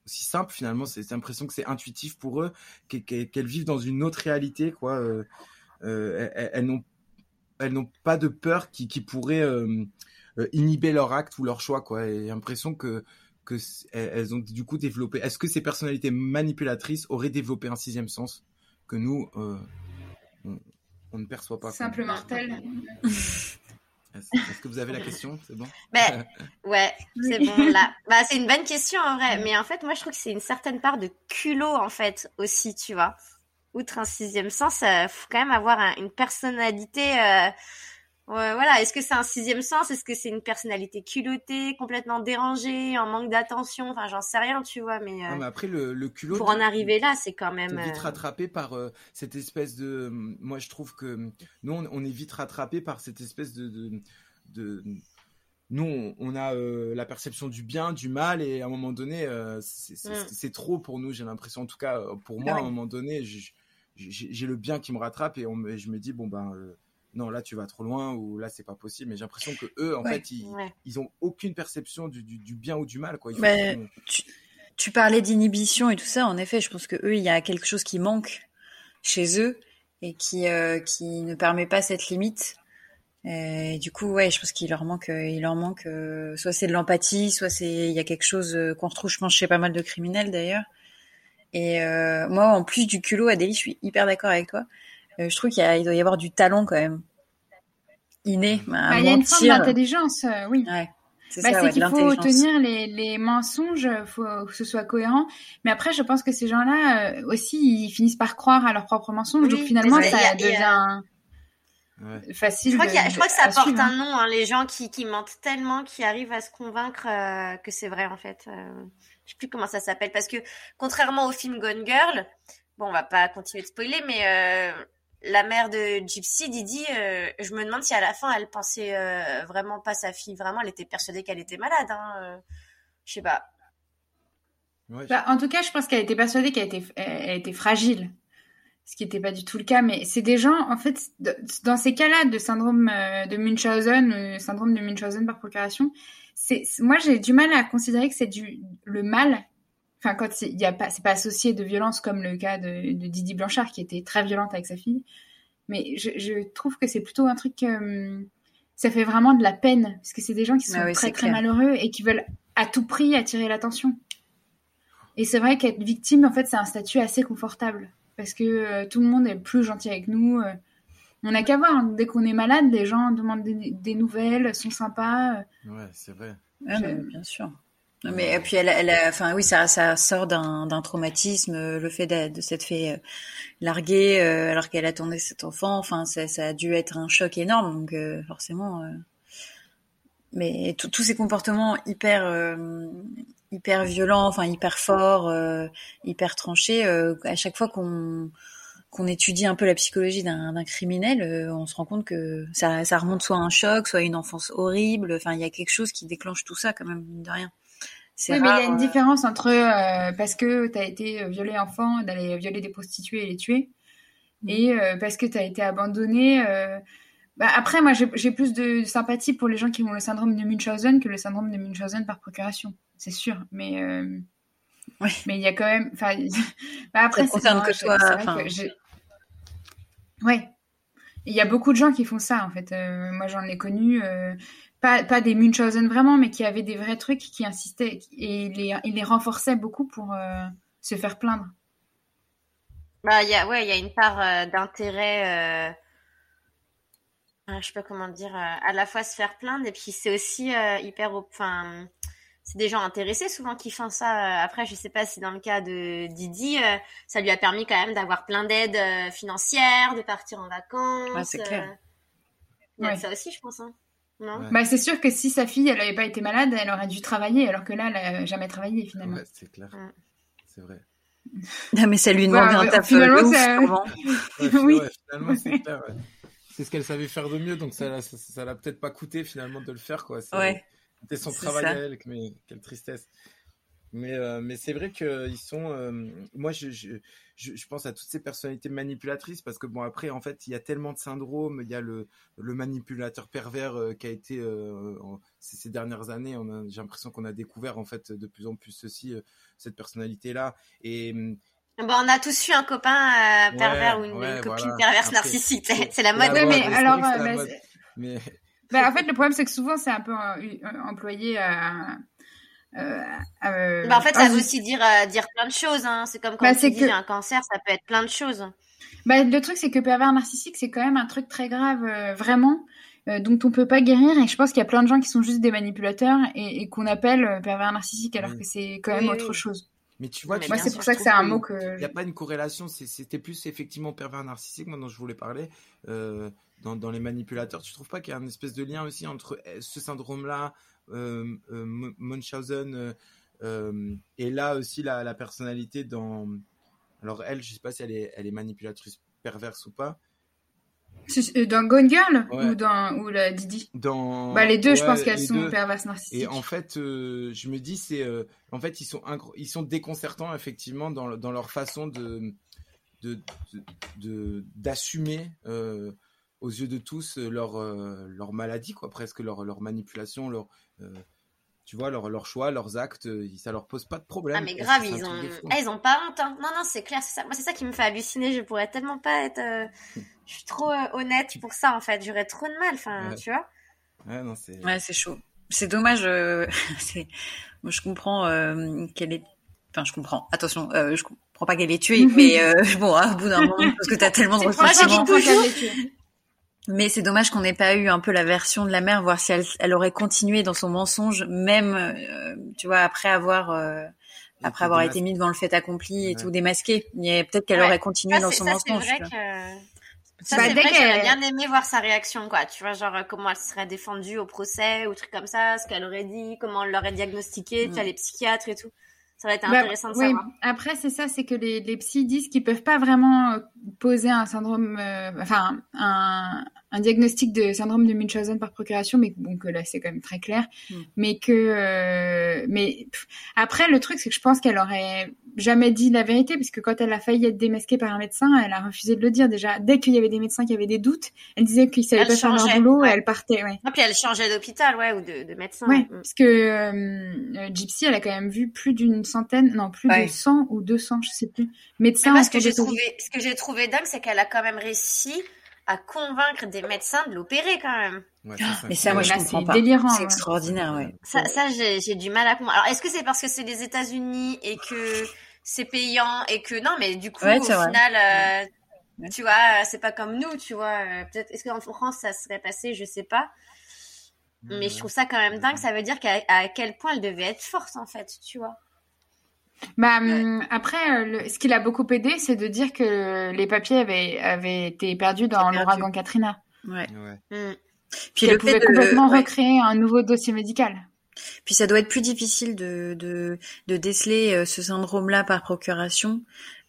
aussi simple finalement. C'est l'impression que c'est intuitif pour eux, qu'elles vivent dans une autre réalité, quoi. elles, n'ont elles n'ont pas de peur qui, qui pourrait inhiber leur acte ou leur choix, quoi. Et l'impression que que elles ont du coup développé. Est-ce que ces personnalités manipulatrices auraient développé un sixième sens que nous euh, on, ne perçoit pas Simple mortel. Est-ce que vous avez la question? C'est bon? Ben, ouais, c'est bon là. Bah, c'est une bonne question en vrai. Mais en fait, moi, je trouve que c'est une certaine part de culot en fait aussi, tu vois. Outre un sixième sens, il faut quand même avoir une personnalité. Euh, Ouais, voilà. Est-ce que c'est un sixième sens? Est-ce que c'est une personnalité culottée, complètement dérangée, en manque d'attention? Enfin, j'en sais rien, tu vois. Mais, euh, mais après, le, le culot. Pour en arriver là, c'est quand même. vite euh, rattrapé par euh, cette espèce de. Moi, je trouve que nous, on, est vite rattrapé par cette espèce de. de, de... Nous, on a la perception du bien, du mal, et à un moment donné, mm. c'est trop pour nous. J'ai l'impression, en tout cas, pour moi, à un moment donné, j'ai le bien qui me rattrape et on, je me dis bon ben non là tu vas trop loin ou là c'est pas possible. Mais j'ai l'impression que eux en fait ils, ils ont aucune perception du, du, bien ou du mal quoi. Tu, parlais d'inhibition et tout ça. En effet je pense que eux il y a quelque chose qui manque chez eux et qui euh, qui ne permet pas cette limite. Et du coup ouais je pense qu'il leur manque euh, il leur manque euh, soit c'est de l'empathie soit c'est il y a quelque chose qu'on retrouve je pense chez pas mal de criminels d'ailleurs. Et moi en plus du culot Adélie je suis hyper d'accord avec toi je trouve qu'il doit y avoir du talent quand même inné. Bah, il y a une forme d'intelligence, euh, oui. c'est bah, qu'il faut tenir les, les mensonges, faut que ce soit cohérent. Mais après, je pense que ces gens-là euh, aussi, ils finissent par croire à leurs propres mensonges. donc finalement, ça devient facile. Je crois, je crois que ça porte un nom, hein, les gens qui, qui mentent tellement, qui arrivent à se convaincre que c'est vrai en fait. je sais plus comment ça s'appelle parce que contrairement au film Gone Girl, bon, on va pas continuer de spoiler, mais la mère de Gypsy, Didi, euh, je me demande si à la fin elle pensait euh, vraiment pas sa fille. Vraiment, elle était persuadée qu'elle était malade. Hein, euh, je sais pas. Bah, en tout cas, je pense qu'elle était persuadée qu'elle était, elle était fragile, ce qui n'était pas du tout le cas. Mais c'est des gens, en fait, dans ces cas-là de syndrome de Munchausen, syndrome de Munchausen par procuration, c'est moi j'ai du mal à considérer que c'est du le mal enfin quand il y a pas c'est pas associé de violence comme le cas de, de, Didi Blanchard qui était très violente avec sa fille. Mais je, je trouve que c'est plutôt un truc euh, ça fait vraiment de la peine parce que c'est des gens qui sont ah très très malheureux et qui veulent à tout prix attirer l'attention. Et c'est vrai qu'être victime en fait c'est un statut assez confortable parce que euh, tout le monde est plus gentil avec nous euh. on n'a qu'à voir hein. dès qu'on est malade les gens demandent des, des nouvelles sont sympas ouais c'est vrai. Ah, bien sûr mais et puis elle, elle enfin oui, ça, ça sort d'un, traumatisme, euh, le fait de, de s'être fait euh, larguer euh, alors qu'elle attendait cet enfant. Enfin, ça, ça a dû être un choc énorme, donc forcément. mais tous ces comportements hyper hyper violents, enfin hyper forts, hyper tranchés, à chaque fois qu'on qu'on étudie un peu la psychologie d'un, criminel, on se rend compte que ça, ça remonte soit à un choc, soit à une enfance horrible. Enfin, il y a quelque chose qui déclenche tout ça quand même, de rien. Oui, mais il y a une différence entre euh, parce que tu as été violé enfant, d'aller violer des prostituées et les tuer, mm. et euh, parce que tu as été abandonné. Euh, bah, après, moi, j'ai plus de sympathie pour les gens qui ont le syndrome de Munchausen que le syndrome de Munchausen par procuration, c'est sûr. Mais mais il y a quand même. Enfin, bah, après, ça concerne que toi. Ouais. Il y a beaucoup de gens qui font ça en fait. moi, j'en ai connu pas, pas des Munchausen vraiment, mais qui avaient des vrais trucs qui insistaient et il les, il les renforçait beaucoup pour euh, se faire plaindre. Bah, y a, ouais, il y a une part euh, d'intérêt, euh, je sais pas comment dire, à la fois se faire plaindre et puis c'est aussi hyper, enfin, c'est des gens intéressés souvent qui font ça. Après, je sais pas si dans le cas de Didi, ça lui a permis quand même d'avoir plein d'aides financières, de partir en vacances. Ouais, c'est clair. Il y a ça aussi, je pense. Hein. Bah, c'est sûr que si sa fille, elle n'avait pas été malade, elle aurait dû travailler, alors que là, elle n'a jamais travaillé finalement. Ouais, c'est clair. C'est vrai. Non, mais ça lui demandait un taf ça... oui. finalement, c'est C'est ce qu'elle savait faire de mieux, donc ça, ça, l'a peut-être pas coûté finalement de le faire, quoi. C'était son travail à elle, mais quelle tristesse. Mais, euh, mais c'est vrai qu'ils sont. Euh, moi, je, je, je, pense à toutes ces personnalités manipulatrices parce que, bon, après, en fait, il y a tellement de syndromes. Il y a le, le manipulateur pervers euh, qui a été. ces, dernières années, j'ai l'impression qu'on a découvert, en fait, de plus en plus ceci, cette personnalité-là. Et. Bon, on a tous eu un copain pervers ou une, copine perverse narcissique. C'est la mode. mais alors. Mais... Bah, en fait, le problème, c'est que souvent, c'est un peu employé à euh, euh, bah en fait, ça veut aussi dire euh, dire plein de choses. Hein. C'est comme quand bah, tu dis un cancer, ça peut être plein de choses. Bah, le truc, c'est que pervers narcissique, c'est quand même un truc très grave, vraiment. euh, dont on peut pas guérir. Et je pense qu'il y a plein de gens qui sont juste des manipulateurs et, qu'on appelle pervers narcissique alors que c'est quand même autre chose. Mais tu vois, moi c'est pour ça que c'est un mot que. Il n'y a pas une corrélation. C'était plus effectivement pervers narcissique, moi dont je voulais parler. Euh, dans, dans, les manipulateurs, tu trouves pas qu'il y a une espèce de lien aussi entre ce syndrome-là, Munchausen, et là aussi la, la, personnalité dans. Alors elle, je sais pas si elle est, elle est manipulatrice perverse ou pas, euh, dans Gone Girl ou dans ou la Didi? Dans bah les deux, je pense qu'elles sont perverses narcissiques. Et en fait, euh, je me dis c'est euh, en fait ils sont ils sont déconcertants effectivement dans, dans leur façon de de d'assumer aux yeux de tous leur leur maladie quoi, presque leur leur manipulation, leur tu vois, leur, leur choix, leurs actes, euh, ça leur pose pas de problème. Ah, mais grave, ils ont... Ah, ils ont pas honte. Hein. Non, non, c'est clair, c'est ça. Moi, c'est ça qui me fait halluciner. Je pourrais tellement pas être. Euh, je suis trop euh, honnête pour ça, en fait. J'aurais trop de mal, enfin, tu vois. Ouais, non, c'est. Ouais, c'est chaud. C'est dommage. c'est... Moi, je comprends qu'elle est. Enfin, je comprends. Attention, je comprends pas qu'elle est tuée, mais bon, hein, au bout d'un moment, parce que t'as tellement de ressentiments. Mais c'est dommage qu'on n'ait pas eu un peu la version de la mère, voir si elle, elle aurait continué dans son mensonge, même, euh, tu vois, après avoir, euh, après avoir été mise devant le fait accompli et tout démasqué. Peut-être qu'elle aurait continué dans son mensonge. Vrai que... Ça, c'est vrai que j'aurais bien aimé voir sa réaction, quoi. Tu vois, genre, comment elle serait défendue au procès ou trucs comme ça, ce qu'elle aurait dit, comment elle l'aurait diagnostiqué, tu vois, les psychiatres et tout. Ça va être bah, intéressant de oui. savoir. Après, c'est ça, c'est que les, les psys disent qu'ils peuvent pas vraiment euh, poser un syndrome, euh, enfin, un, un diagnostic de syndrome de Munchausen par procuration, mais bon, que là, c'est quand même très clair. Hmm. Mais que, euh, mais après, le truc, c'est que je pense qu'elle aurait jamais dit la vérité, puisque quand elle a failli être démasquée par un médecin, elle a refusé de le dire déjà. Dès qu'il y avait des médecins qui avaient des doutes, elle disait qu'ils savaient pas faire leur boulot, et elle partait. Ouais. Et puis elle changeait d'hôpital, ouais, ou de, de médecin. Ouais, mm. parce que euh, Gypsy, elle a quand même vu plus d'une centaine, non, plus de 100 ou 200, je sais plus, médecins. Mais ce que j'ai trouvé, ce que j'ai trouvé dingue, c'est qu'elle a quand même réussi à convaincre des médecins de l'opérer quand même. Ouais, mais ça, moi, je comprends pas. délirant. C'est extraordinaire, ouais. Ça, ça j'ai du mal à comprendre. Alors, est-ce que c'est parce que c'est les États-Unis et que c'est payant et que non, mais du coup, au final, euh, tu vois, c'est pas comme nous, tu vois. Euh, peut-être, est-ce qu'en France ça serait passé, je sais pas. Mais je trouve ça quand même dingue. Ça veut dire qu'à à quel point elle devait être forte, en fait, tu vois. Bah, hum, après, euh, ce qui l'a beaucoup aidé, c'est de dire que les papiers avaient, avaient été perdus dans l'ouragan Katrina. Ouais. Hum. Puis elle pouvait complètement recréer un nouveau dossier médical. Puis ça doit être plus difficile de, de, de déceler euh, ce syndrome-là par procuration,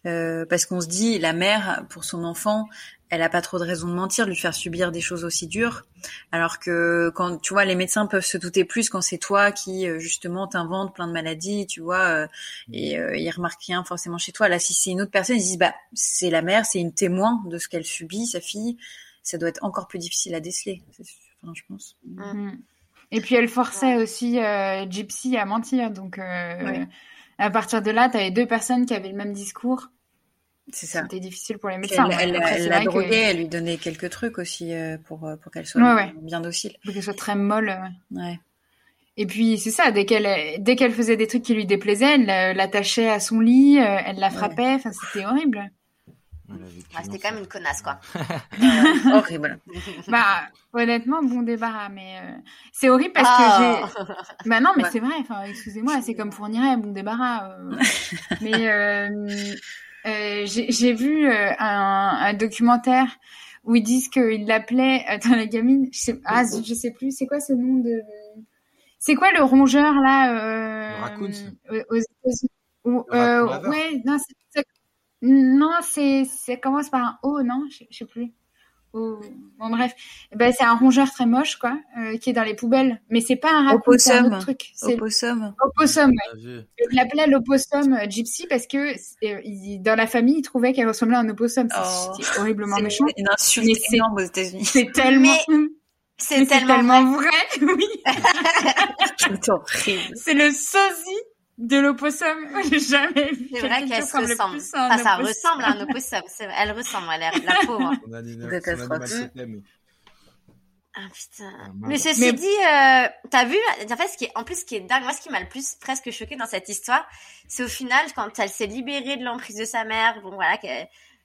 euh, parce qu'on se dit, la mère, pour son enfant, elle a pas trop de raison de mentir, de lui faire subir des choses aussi dures. Alors que quand tu vois, les médecins peuvent se douter plus quand c'est toi qui euh, justement t'invente plein de maladies, tu vois, euh, et euh, ils remarquent rien forcément chez toi. Là, si c'est une autre personne, ils disent bah c'est la mère, c'est une témoin de ce qu'elle subit, sa fille. Ça doit être encore plus difficile à déceler, enfin, je pense. Mm. Et puis elle forçait aussi euh, Gypsy à mentir. Donc euh, à partir de là, tu avais deux personnes qui avaient le même discours. C'est ça. C'était difficile pour les médecins. Elle, elle, la droguait, elle lui donnait quelques trucs aussi euh, pour, pour qu'elle soit bien docile. Pour qu'elle soit très molle. Ouais. Et puis c'est ça, dès qu'elle dès qu'elle faisait des trucs qui lui déplaisaient, elle l'attachait à son lit, elle la frappait. Enfin, c'était horrible. Ah, c'était quand même une connasse, quoi. horrible. bah, honnêtement, bon débarras, mais euh, c'est horrible parce que j'ai. Ah. Bah non, mais c'est vrai. Enfin, excusez-moi, c'est comme fournirait bon débarras. Euh. mais euh, j'ai vu un, un, documentaire où ils disent qu'ils l'appelaient dans la gamine. Je sais, ah, je sais plus. C'est quoi ce nom de C'est quoi le rongeur là euh, aux États-Unis ouais, non, c'est non, c'est, ça commence par un O, non je, je sais plus. Bon bref, eh ben c'est un rongeur très moche quoi, euh, qui est dans les poubelles. Mais c'est pas un raccoon, c'est un autre truc. C'est opossum. Opossum. Ouais. Il l'appelait l'opossum euh, gypsy parce que euh, il, dans la famille, il trouvait qu'elle ressemblait à un opossum. Oh, c'est horriblement méchant. C'est une insulte énorme aux États-Unis. C'est tellement. C'est tellement, vrai, oui. c'est le sosie de l'opossum, j'ai jamais vu. C'est vrai qu'elle se ressemble. Enfin, ça ressemble à un opossum. Elle ressemble, elle est la pauvre. On a des ah putain. Ah, mais ceci mais... dit, euh, t'as vu, en fait, ce qui est, en plus, ce qui est dingue, moi, ce qui m'a le plus presque choqué dans cette histoire, c'est au final, quand elle s'est libérée de l'emprise de sa mère, bon voilà,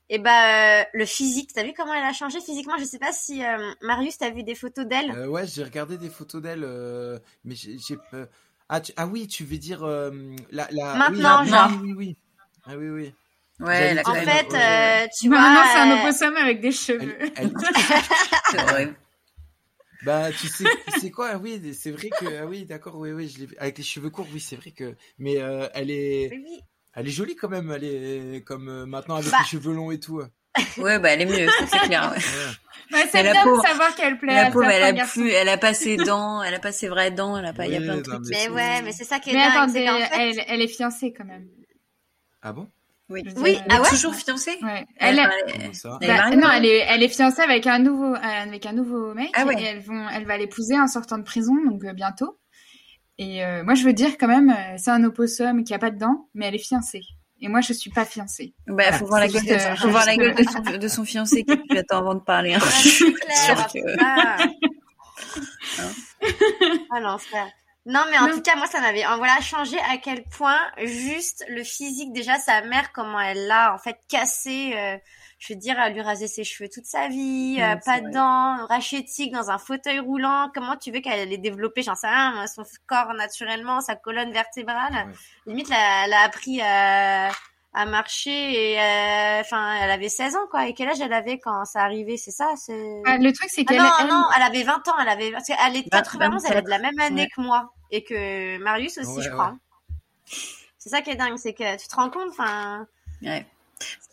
Et bah le physique, t'as vu comment elle a changé physiquement? Je sais pas si Marius t'as vu des photos d'elle? ouais, j'ai regardé des photos d'elle, mais j'ai ah, ah oui, tu veux dire la, la maintenant oui, genre. Oui, oui, oui. Ah oui, oui. Ouais, en fait, euh, tu vois. Maintenant, c'est un opossum avec des cheveux. c'est vrai. Bah, tu sais, tu sais quoi, oui, c'est vrai que, ah oui, d'accord, oui, oui, je avec les cheveux courts, oui, c'est vrai que, mais euh, elle est, oui. elle est jolie quand même, elle est comme euh, maintenant avec bah. les cheveux longs et tout. Ouais, bah elle est mieux, c'est clair. Ouais. c'est bien de savoir qu'elle plaît. La pauvre, elle a plus, elle a pas ses dents, elle a pas ses vraies dents, elle a pas, il y a plein de trucs. Mais, ouais, mais c'est ça qui est mais dingue. Attendez, elle, elle est fiancée quand même. Ah bon? Oui, oui. Ah ouais? Toujours fiancée? Ouais. Elle, elle, bah, non, elle est, elle est fiancée avec un nouveau, avec un nouveau mec. Ah ouais. Et elles vont, elle va l'épouser en sortant de prison, donc euh, bientôt. Et euh, moi, je veux dire quand même, euh, c'est un opossum qui a pas de dents, mais elle est fiancée. Et moi, je suis pas fiancée. Bah, faut voir la gueule, de, faut voir la gueule de son, de son fiancé qui puis attends avant de parler. Hein. clair. Que... ah non, frère. Non, mais en tout cas, moi, ça m'avait voilà changé à quel point juste le physique déjà sa mère comment elle l'a en fait cassé. Euh, je veux dire, à lui raser ses cheveux toute sa vie, euh, pas de dents, rachetique dans un fauteuil roulant. Comment tu veux qu'elle ait développé, j'en sais rien, son corps naturellement, sa colonne vertébrale. Limite, elle a appris à, à marcher et euh, enfin, elle avait 16 ans quoi. Et quel âge elle avait quand ça arrivait, c'est ça c'est... Ah, le truc c'est ah qu'elle non, non, elle avait 20 ans, elle avait parce qu'elle est 91, elle est de la même année que moi et que Marius aussi, je crois. C'est ça qui est dingue, c'est que tu te rends compte, enfin. Ouais.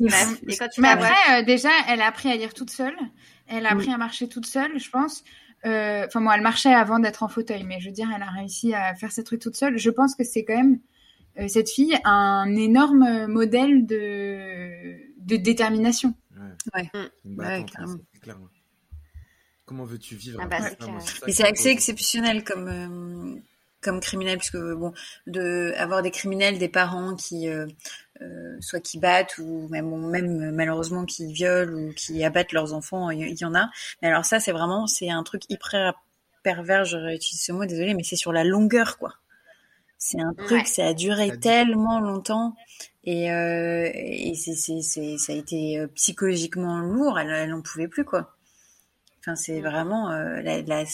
Mais après, euh, déjà, elle a appris à lire toute seule. Elle a appris à marcher toute seule, je pense. Euh, enfin, moi, elle marchait avant d'être en fauteuil, mais je veux dire, elle a réussi à faire ses trucs toute seule. Je pense que c'est quand même euh, cette fille un énorme modèle de de détermination. Ouais. ouais. clairement. Comment veux-tu vivre ah bah, Et c'est assez exceptionnel comme comme criminel, puisque bon, de avoir des criminels, des parents qui euh, euh, soit qui battent ou même même malheureusement qui violent ou qui abattent leurs enfants, il y, en a. Mais alors ça, c'est vraiment c'est un truc hyper pervers. Je réutilise ce mot, désolé, mais c'est sur la longueur, quoi. C'est un truc, ça a duré tellement longtemps et, euh, et c'est, c'est, c'est, ça a été euh, psychologiquement lourd. Elle, elle en pouvait plus, quoi. Enfin, c'est mm. vraiment euh, la, la,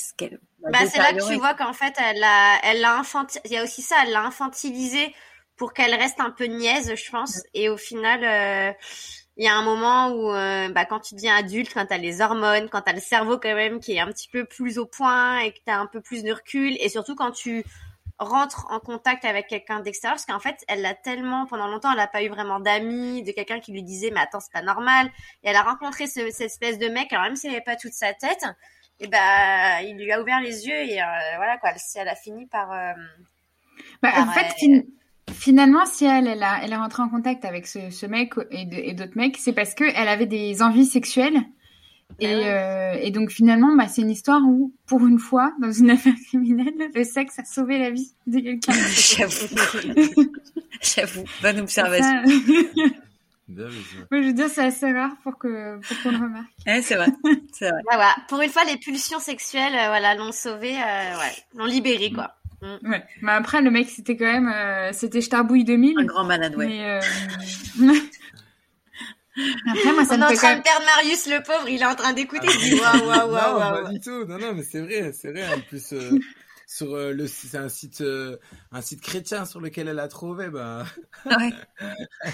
bah, c'est là que tu vois qu'en fait, elle a, elle l'a Il y a aussi ça, elle l'a infantilisé pour qu'elle reste un peu niaise, je pense. Et au final, euh, il y a un moment où, euh, bah, quand tu deviens adulte, quand t'as les hormones, quand t'as le cerveau quand même qui est un petit peu plus au point et que t'as un peu plus de recul, et surtout quand tu rentres en contact avec quelqu'un d'extérieur, parce qu'en fait, elle l'a tellement, pendant longtemps, elle n'a pas eu vraiment d'amis, de quelqu'un qui lui disait, mais attends, c'est pas normal. Et elle a rencontré ce, cette espèce de mec, alors même s'il n'avait pas toute sa tête, et bah il lui a ouvert les yeux et euh, voilà quoi. Elle, a fini par, euh, bah, en fait euh, finalement si elle elle, a, elle est rentrée en contact avec ce, ce mec et, d'autres mecs c'est parce que elle avait des envies sexuelles. Bah et, et donc finalement bah, c'est une histoire où pour une fois dans une affaire criminelle le sexe a sauvé la vie de quelqu'un. J'avoue. J'avoue. Bonne observation Moi, je veux dire, c'est assez rare pour que pour qu'on le remarque. Ouais, c'est vrai. C'est vrai. Voilà. Pour une fois, les pulsions sexuelles, euh, voilà, l'ont sauvé, euh, ouais, l'ont libéré, quoi. Mm. Ouais. Mais après, le mec, c'était quand même, euh, c'était Starbouille 2000. Un grand malade, ouais. Mais, euh... Après, moi, ça On est en train de perdre Marius, le pauvre, il est en train d'écouter, il dit waouh, waouh, waouh. Non, pas du tout. Non, non, mais c'est vrai, c'est vrai. En plus, euh, sur euh, le c'est un site euh, un site chrétien sur lequel elle a trouvé bah ouais.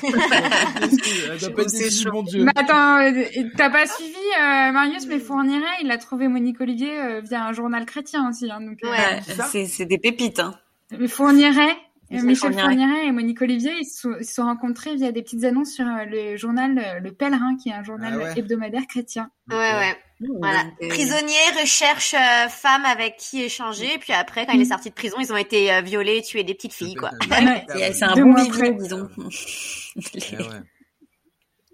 elle doit pas être mon dieu mais attends euh, t'as pas suivi Marius mais Fourniret il a trouvé Monique Olivier via un journal chrétien aussi hein, donc ouais c'est c'est des pépites hein mais Fourniret Michel Fourniret et Monique Olivier, ils se sont, sont, rencontrés via des petites annonces sur le journal Le Pèlerin, qui est un journal ah hebdomadaire chrétien. Ouais, ouais. Voilà. Prisonnier recherche euh, femme avec qui échanger. Et puis après, quand il est sorti de prison, ils ont été euh, violés, tués des petites filles, quoi. c'est un bon milieu, disons. Ouais,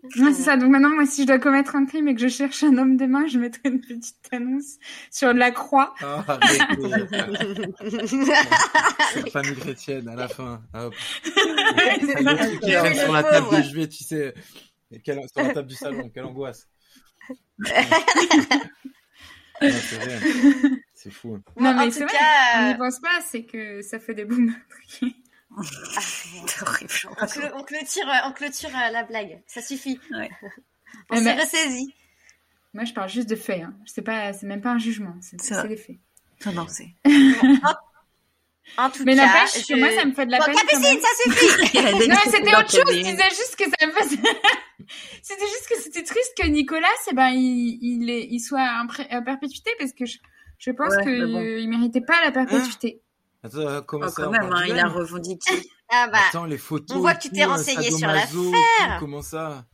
c'est ça. Donc maintenant, moi, si je dois commettre un crime et que je cherche un homme demain, je mettrai une petite annonce sur la croix. Oh, famille chrétienne, à la fin. Hop. sur la table de vais, tu sais. Quelle, sur la table du salon, quelle angoisse. C'est fou. Hein. Non, mais c'est vrai, on n'y pense pas, c'est que ça fait des booms. c'est horrible. On, clôture, on clôture la blague, ça suffit. Ouais. On s'est ressaisi. Moi, je parle juste de faits. Hein. C'est pas, c'est même pas un jugement. C'est des faits. Non, non, c'est. En tout mais cas, n'empêche, je... moi, ça me fait de la bon, peine. Capucine, ça suffit Non, c'était autre chose. Je disais juste que ça me faisait... c'était juste que c'était triste que Nicolas, eh ben, il, il, est, il soit en euh, perpétuité parce que je, je pense ouais, qu'il bon. méritait pas la perpétuité. Hein Attends, comment oh, ça quand même, hein, il a revendiqué. Ah bah, Attends, les photos. on voit que tu t'es renseigné sur l'affaire. Comment ça?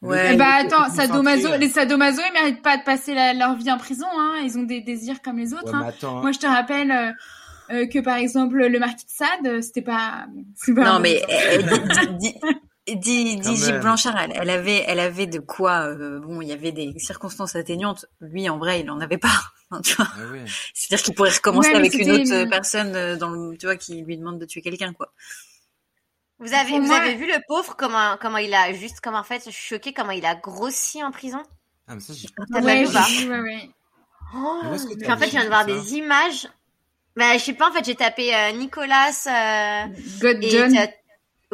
Ouais. bah attends, sadomaso, les sadomaso, ils méritent pas de passer la, leur vie en prison, hein. Ils ont des désirs comme les autres. Ouais, hein. attends, Moi, je te rappelle euh, euh, que par exemple le marquis de Sade, c'était pas. pas non mais dit Gilles Blanchard, elle, elle, avait, elle avait de quoi. Euh, bon, il y avait des circonstances atteignantes. Lui, en vrai, il en avait pas. Hein. Ah ouais. C'est-à-dire qu'il pourrait recommencer Ouais, avec une autre personne dans le, tu vois, qui lui demande de tuer quelqu'un, quoi. Vous avez, Pour vous moi- avez vu le pauvre comment, comment il a juste, comment en fait, je suis choquée comment il a grossi en prison? Ah, mais ça, j'ai. T'as pas Ouais, vu ou pas? j'ai vu, ouais, ouais. Oh, Mais en fait, je viens de voir des images. Bah, je sais pas, en fait, j'ai tapé euh, Nicolas. euh, God et John. t'as-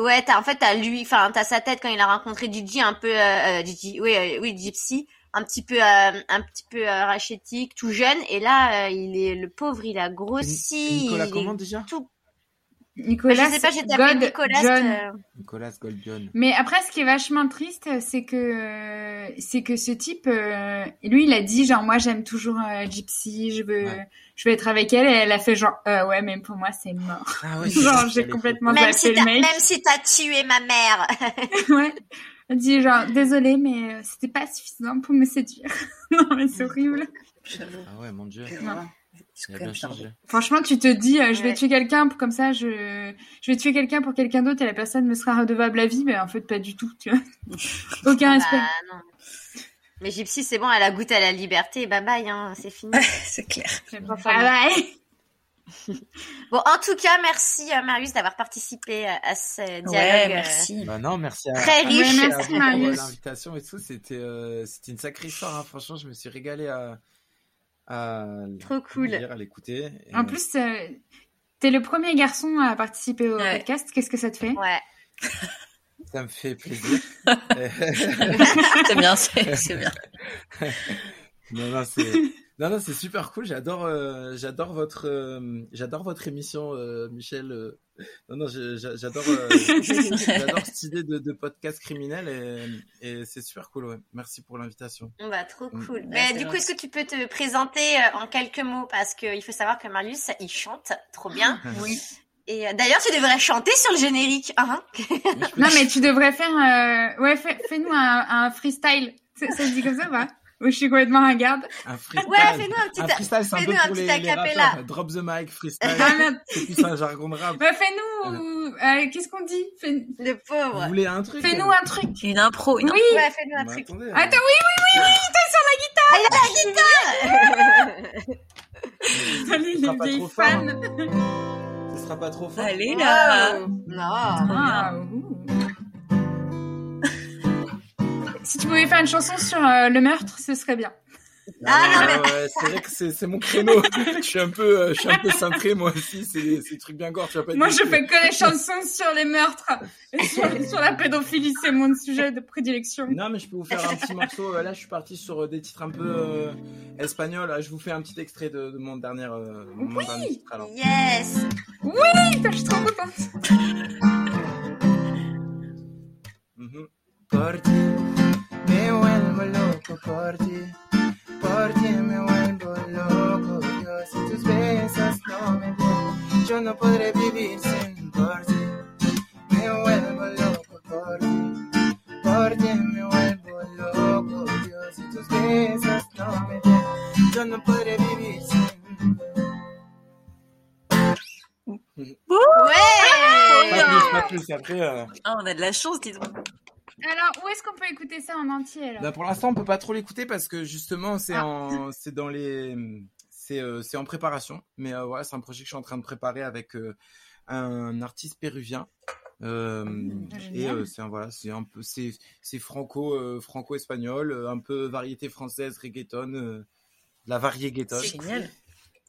ouais, t'as, en fait, t'as lui, enfin, t'as sa tête quand il a rencontré Gigi, un peu, euh, euh, Gigi, oui, euh, oui, Gypsy, un petit peu, euh, un petit peu euh, rachétique, tout jeune. Et là, euh, il est, le pauvre, il a grossi. Nicolas, il comment est déjà? tout. Nicolas. Bah, je sais pas, j'ai tapé Nicolas. John. euh, Nicolas Goldjon. Mais après, ce qui est vachement triste, c'est que c'est que ce type, euh, lui, il a dit genre moi j'aime toujours euh, Gypsy, je veux Ouais. je veux être avec elle, et elle a fait genre euh, ouais, même pour moi c'est mort. Ah ouais, genre c'est j'ai complètement Même si le t'as, mec. même si t'as tué ma mère. ouais. Elle dit genre désolé mais c'était pas suffisant pour me séduire. non mais c'est horrible. Ah ouais, mon dieu. Non. Franchement, tu te dis euh, je vais Ouais. tuer quelqu'un pour comme ça je je vais tuer quelqu'un pour quelqu'un d'autre et la personne me sera redevable à vie, mais en fait pas du tout, tu vois. Aucun respect. Bah, non. Mais Gypsy, c'est bon, elle a goûté à la liberté. Bye bye, hein, c'est fini. c'est clair. Ah ouais. Bon, en tout cas, merci euh, Marius d'avoir participé euh, à ce dialogue Ouais, euh, merci. Bah non, merci à. très Ouais, riche. merci, Merci pour Marius. l'invitation et tout. C'était euh, c'était une sacrée histoire. Hein. Franchement, je me suis régalé à à Trop cool. lire, à l'écouter. Et- En plus, euh, t'es le premier garçon à participer au Ouais. podcast. Qu'est-ce que ça te fait Ouais. ça me fait plaisir. c'est bien, c'est bien. non, non, c'est non, non, c'est super cool. J'adore, euh, j'adore votre, euh, j'adore votre émission, euh, Michel. Non, non, j'adore, euh, j'adore cette idée de, de podcast criminel et, et c'est super cool. Ouais. Merci pour l'invitation. Bon, Bah, trop Mm. cool. Mais du coup, est-ce que tu peux te présenter euh, en quelques mots? Parce qu'il faut savoir que Marius, il chante trop bien. Oui. Et euh, d'ailleurs, tu devrais chanter sur le générique. Hein Non, mais tu devrais faire. euh, Ouais, fais- fais-nous un, un freestyle. Ça, ça se dit comme ça, va je suis complètement ringarde. Un freestyle. Ouais, fais-nous un petit, Un freestyle, c'est un peu fais-nous un pour les, petit les. Drop the mic, freestyle. Ah c'est plus un jargon de rap. Bah, fais-nous. euh, Qu'est-ce qu'on dit? Fais- le Vous pauvre. voulez un truc? Fais-nous euh un truc. Une impro, une Oui. Ouais, fais-nous un truc. attendez, Attends, euh, oui, oui, oui, Ah, il a la guitare oui. Salut ce les sera pas vieilles fans. hein. Ce sera pas trop fort. Allez là. Wow. Non. Si tu pouvais faire une chanson sur euh, le meurtre, ce serait bien. Ah, non, ouais, ouais, c'est vrai que c'est c'est mon créneau. je suis un peu, euh, je suis un peu cintré moi aussi. C'est c'est des trucs bien gore. Tu vas pas Moi, je fais que les chansons sur les meurtres. Et sur, sur la pédophilie, c'est mon sujet de prédilection. Non, mais je peux vous faire un petit morceau. Là, je suis parti sur euh, des titres un peu euh, espagnols. Là, Je vous fais un petit extrait de, de mon dernier, euh, mon dernier titre. Alors. Yes. Putain, je suis trop contente. Por ti me vuelvo loco por ti, por ti me vuelvo loco. Yo si tus besos no me den, yo no podré vivir sin por ti. Me vuelvo loco por ti, por ti me vuelvo loco. Yo si tus besos no me den, yo no podré vivir sin. Ouais. Pas plus, pas plus. Après, euh, Ah, on a de la chance, dis donc. Alors, où est-ce qu'on peut écouter ça en entier alors Bah, pour l'instant, on peut pas trop l'écouter parce que justement, c'est Ah. en, c'est dans les, c'est, euh, c'est en préparation. Mais euh, voilà, c'est un projet que je suis en train de préparer avec euh, un artiste péruvien. Euh, et euh, c'est un voilà, c'est un peu, c'est, c'est franco, euh, franco-espagnol, euh, un peu variété française, reggaeton, euh, la variégaton. C'est Génial.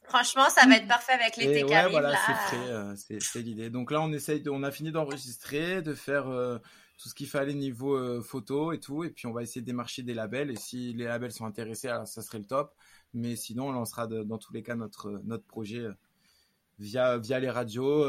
Franchement, ça va être parfait avec l'été qui ouais, arrive. voilà, là. c'est frais, euh, c'est, c'est l'idée. Donc là, on essaye de, on a fini d'enregistrer, de faire, euh, tout ce qu'il fallait niveau photo et tout. Et puis on va essayer de démarcher des labels. Et si les labels sont intéressés, alors ça serait le top. Mais sinon, on lancera dans tous les cas notre, notre projet via, via les radios.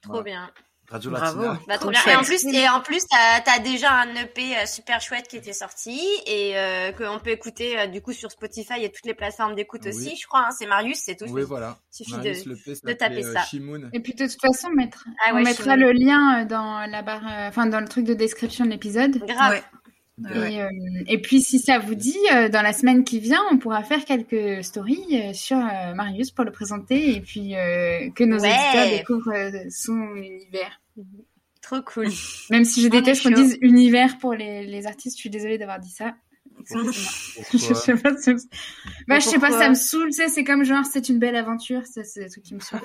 Trop bien. Radio Bravo. Bah, trop bien. Et en plus, et en plus, t'as as déjà un EP euh, super chouette qui était sorti et euh, qu'on peut écouter euh, du coup sur Spotify et toutes les plateformes d'écoute aussi, je crois. Hein. C'est Marius, c'est tout. Oui, voilà. Il suffit de, de taper ça. Et puis de toute façon, mettre, ah on mettra le lien dans la barre, enfin dans le truc de description de l'épisode. Grave. Et, euh, et, puis, si ça vous dit, euh, dans la semaine qui vient, on pourra faire quelques stories euh, sur Marius pour le présenter et puis que nos éditeurs découvrent son univers. Trop cool. Même si je déteste qu'on dise univers pour les, les, artistes, je suis désolée d'avoir dit ça. je sais pas, ça me... bah, je sais pas, ça me saoule, tu sais, c'est comme genre, c'est une belle aventure, ça, c'est le truc qui me saoule.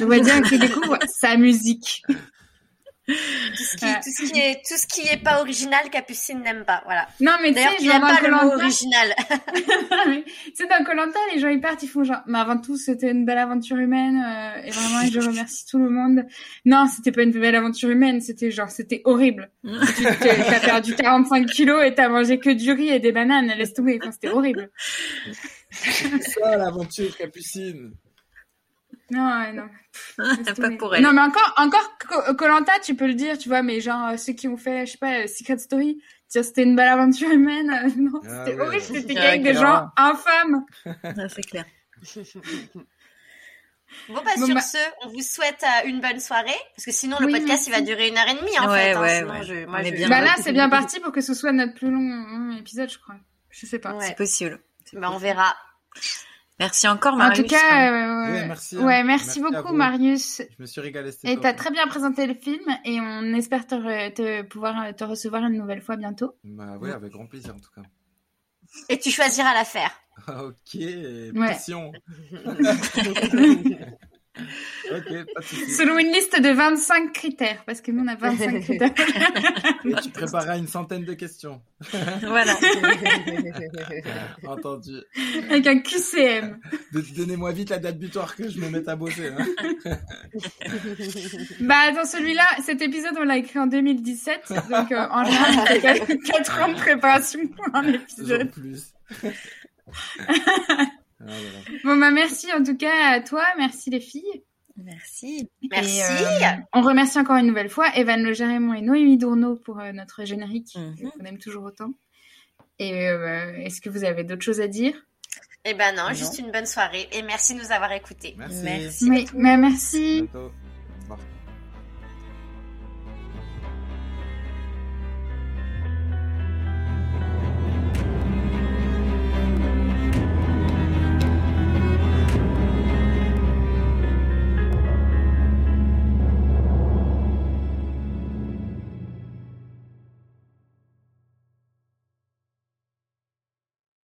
Je vois dire qu'il découvre sa musique tout ce qui, tout ce qui est tout ce qui est pas original Capucine n'aime pas voilà. Non mais tu sais n'aime pas le mot original. Tu sais dans Colanta les gens ils partent ils font genre mais avant tout c'était une belle aventure humaine euh, et vraiment je remercie tout le monde. Non c'était pas une belle aventure humaine c'était genre c'était horrible. Tu as perdu 45 kilos et t'as mangé que du riz et des bananes. Laisse tomber enfin, c'était horrible. C'est ça l'aventure Capucine non, non. pas pour elle. Non, mais encore, encore, Colanta, tu peux le dire, tu vois, mais genre, euh, ceux qui ont fait, je sais pas, euh, Secret Story, c'était une belle aventure humaine. Euh, non, ah c'était horrible, c'était avec des gens infâmes. c'est clair. Bon, bah, sur bah ce, on vous souhaite une bonne soirée, parce que sinon, le podcast, il va durer une heure et demie, en fait. Hein, ouais, ouais. Je, moi, je... Bah là, c'est bien parti pour que ce soit notre plus long épisode, je crois. Je sais pas. C'est possible. Bah, on verra. Merci encore, Marius. En tout cas, euh, merci, ouais, merci, beaucoup, Marius. Je me suis régalé. Et t'as très bien présenté le film et on espère te, te, pouvoir te recevoir une nouvelle fois bientôt. Bah oui, avec grand plaisir en tout cas. Et tu choisiras l'affaire. ok, passion. Selon une liste de 25 critères, parce que nous on a 25 critères. Et tu prépareras une centaine de questions. voilà. Entendu. Avec un QCM. Donnez-moi vite la date butoir que je me mette à bosser. Hein. bah dans celui-là, cet épisode on l'a écrit en 2017, donc euh, en général 4 ans de préparation pour un épisode. plus. Ah, bon, bah, merci en tout cas à toi. Merci les filles. Merci. Merci. Euh, on remercie encore une nouvelle fois Evan Le Jarémon et Noémie Dourneau pour euh, notre générique mhm. qu'on aime toujours autant. Et euh, est-ce que vous avez d'autres choses à dire? Eh ben non, juste une bonne soirée et merci de nous avoir écoutés. Merci. Merci. Oui, mais merci.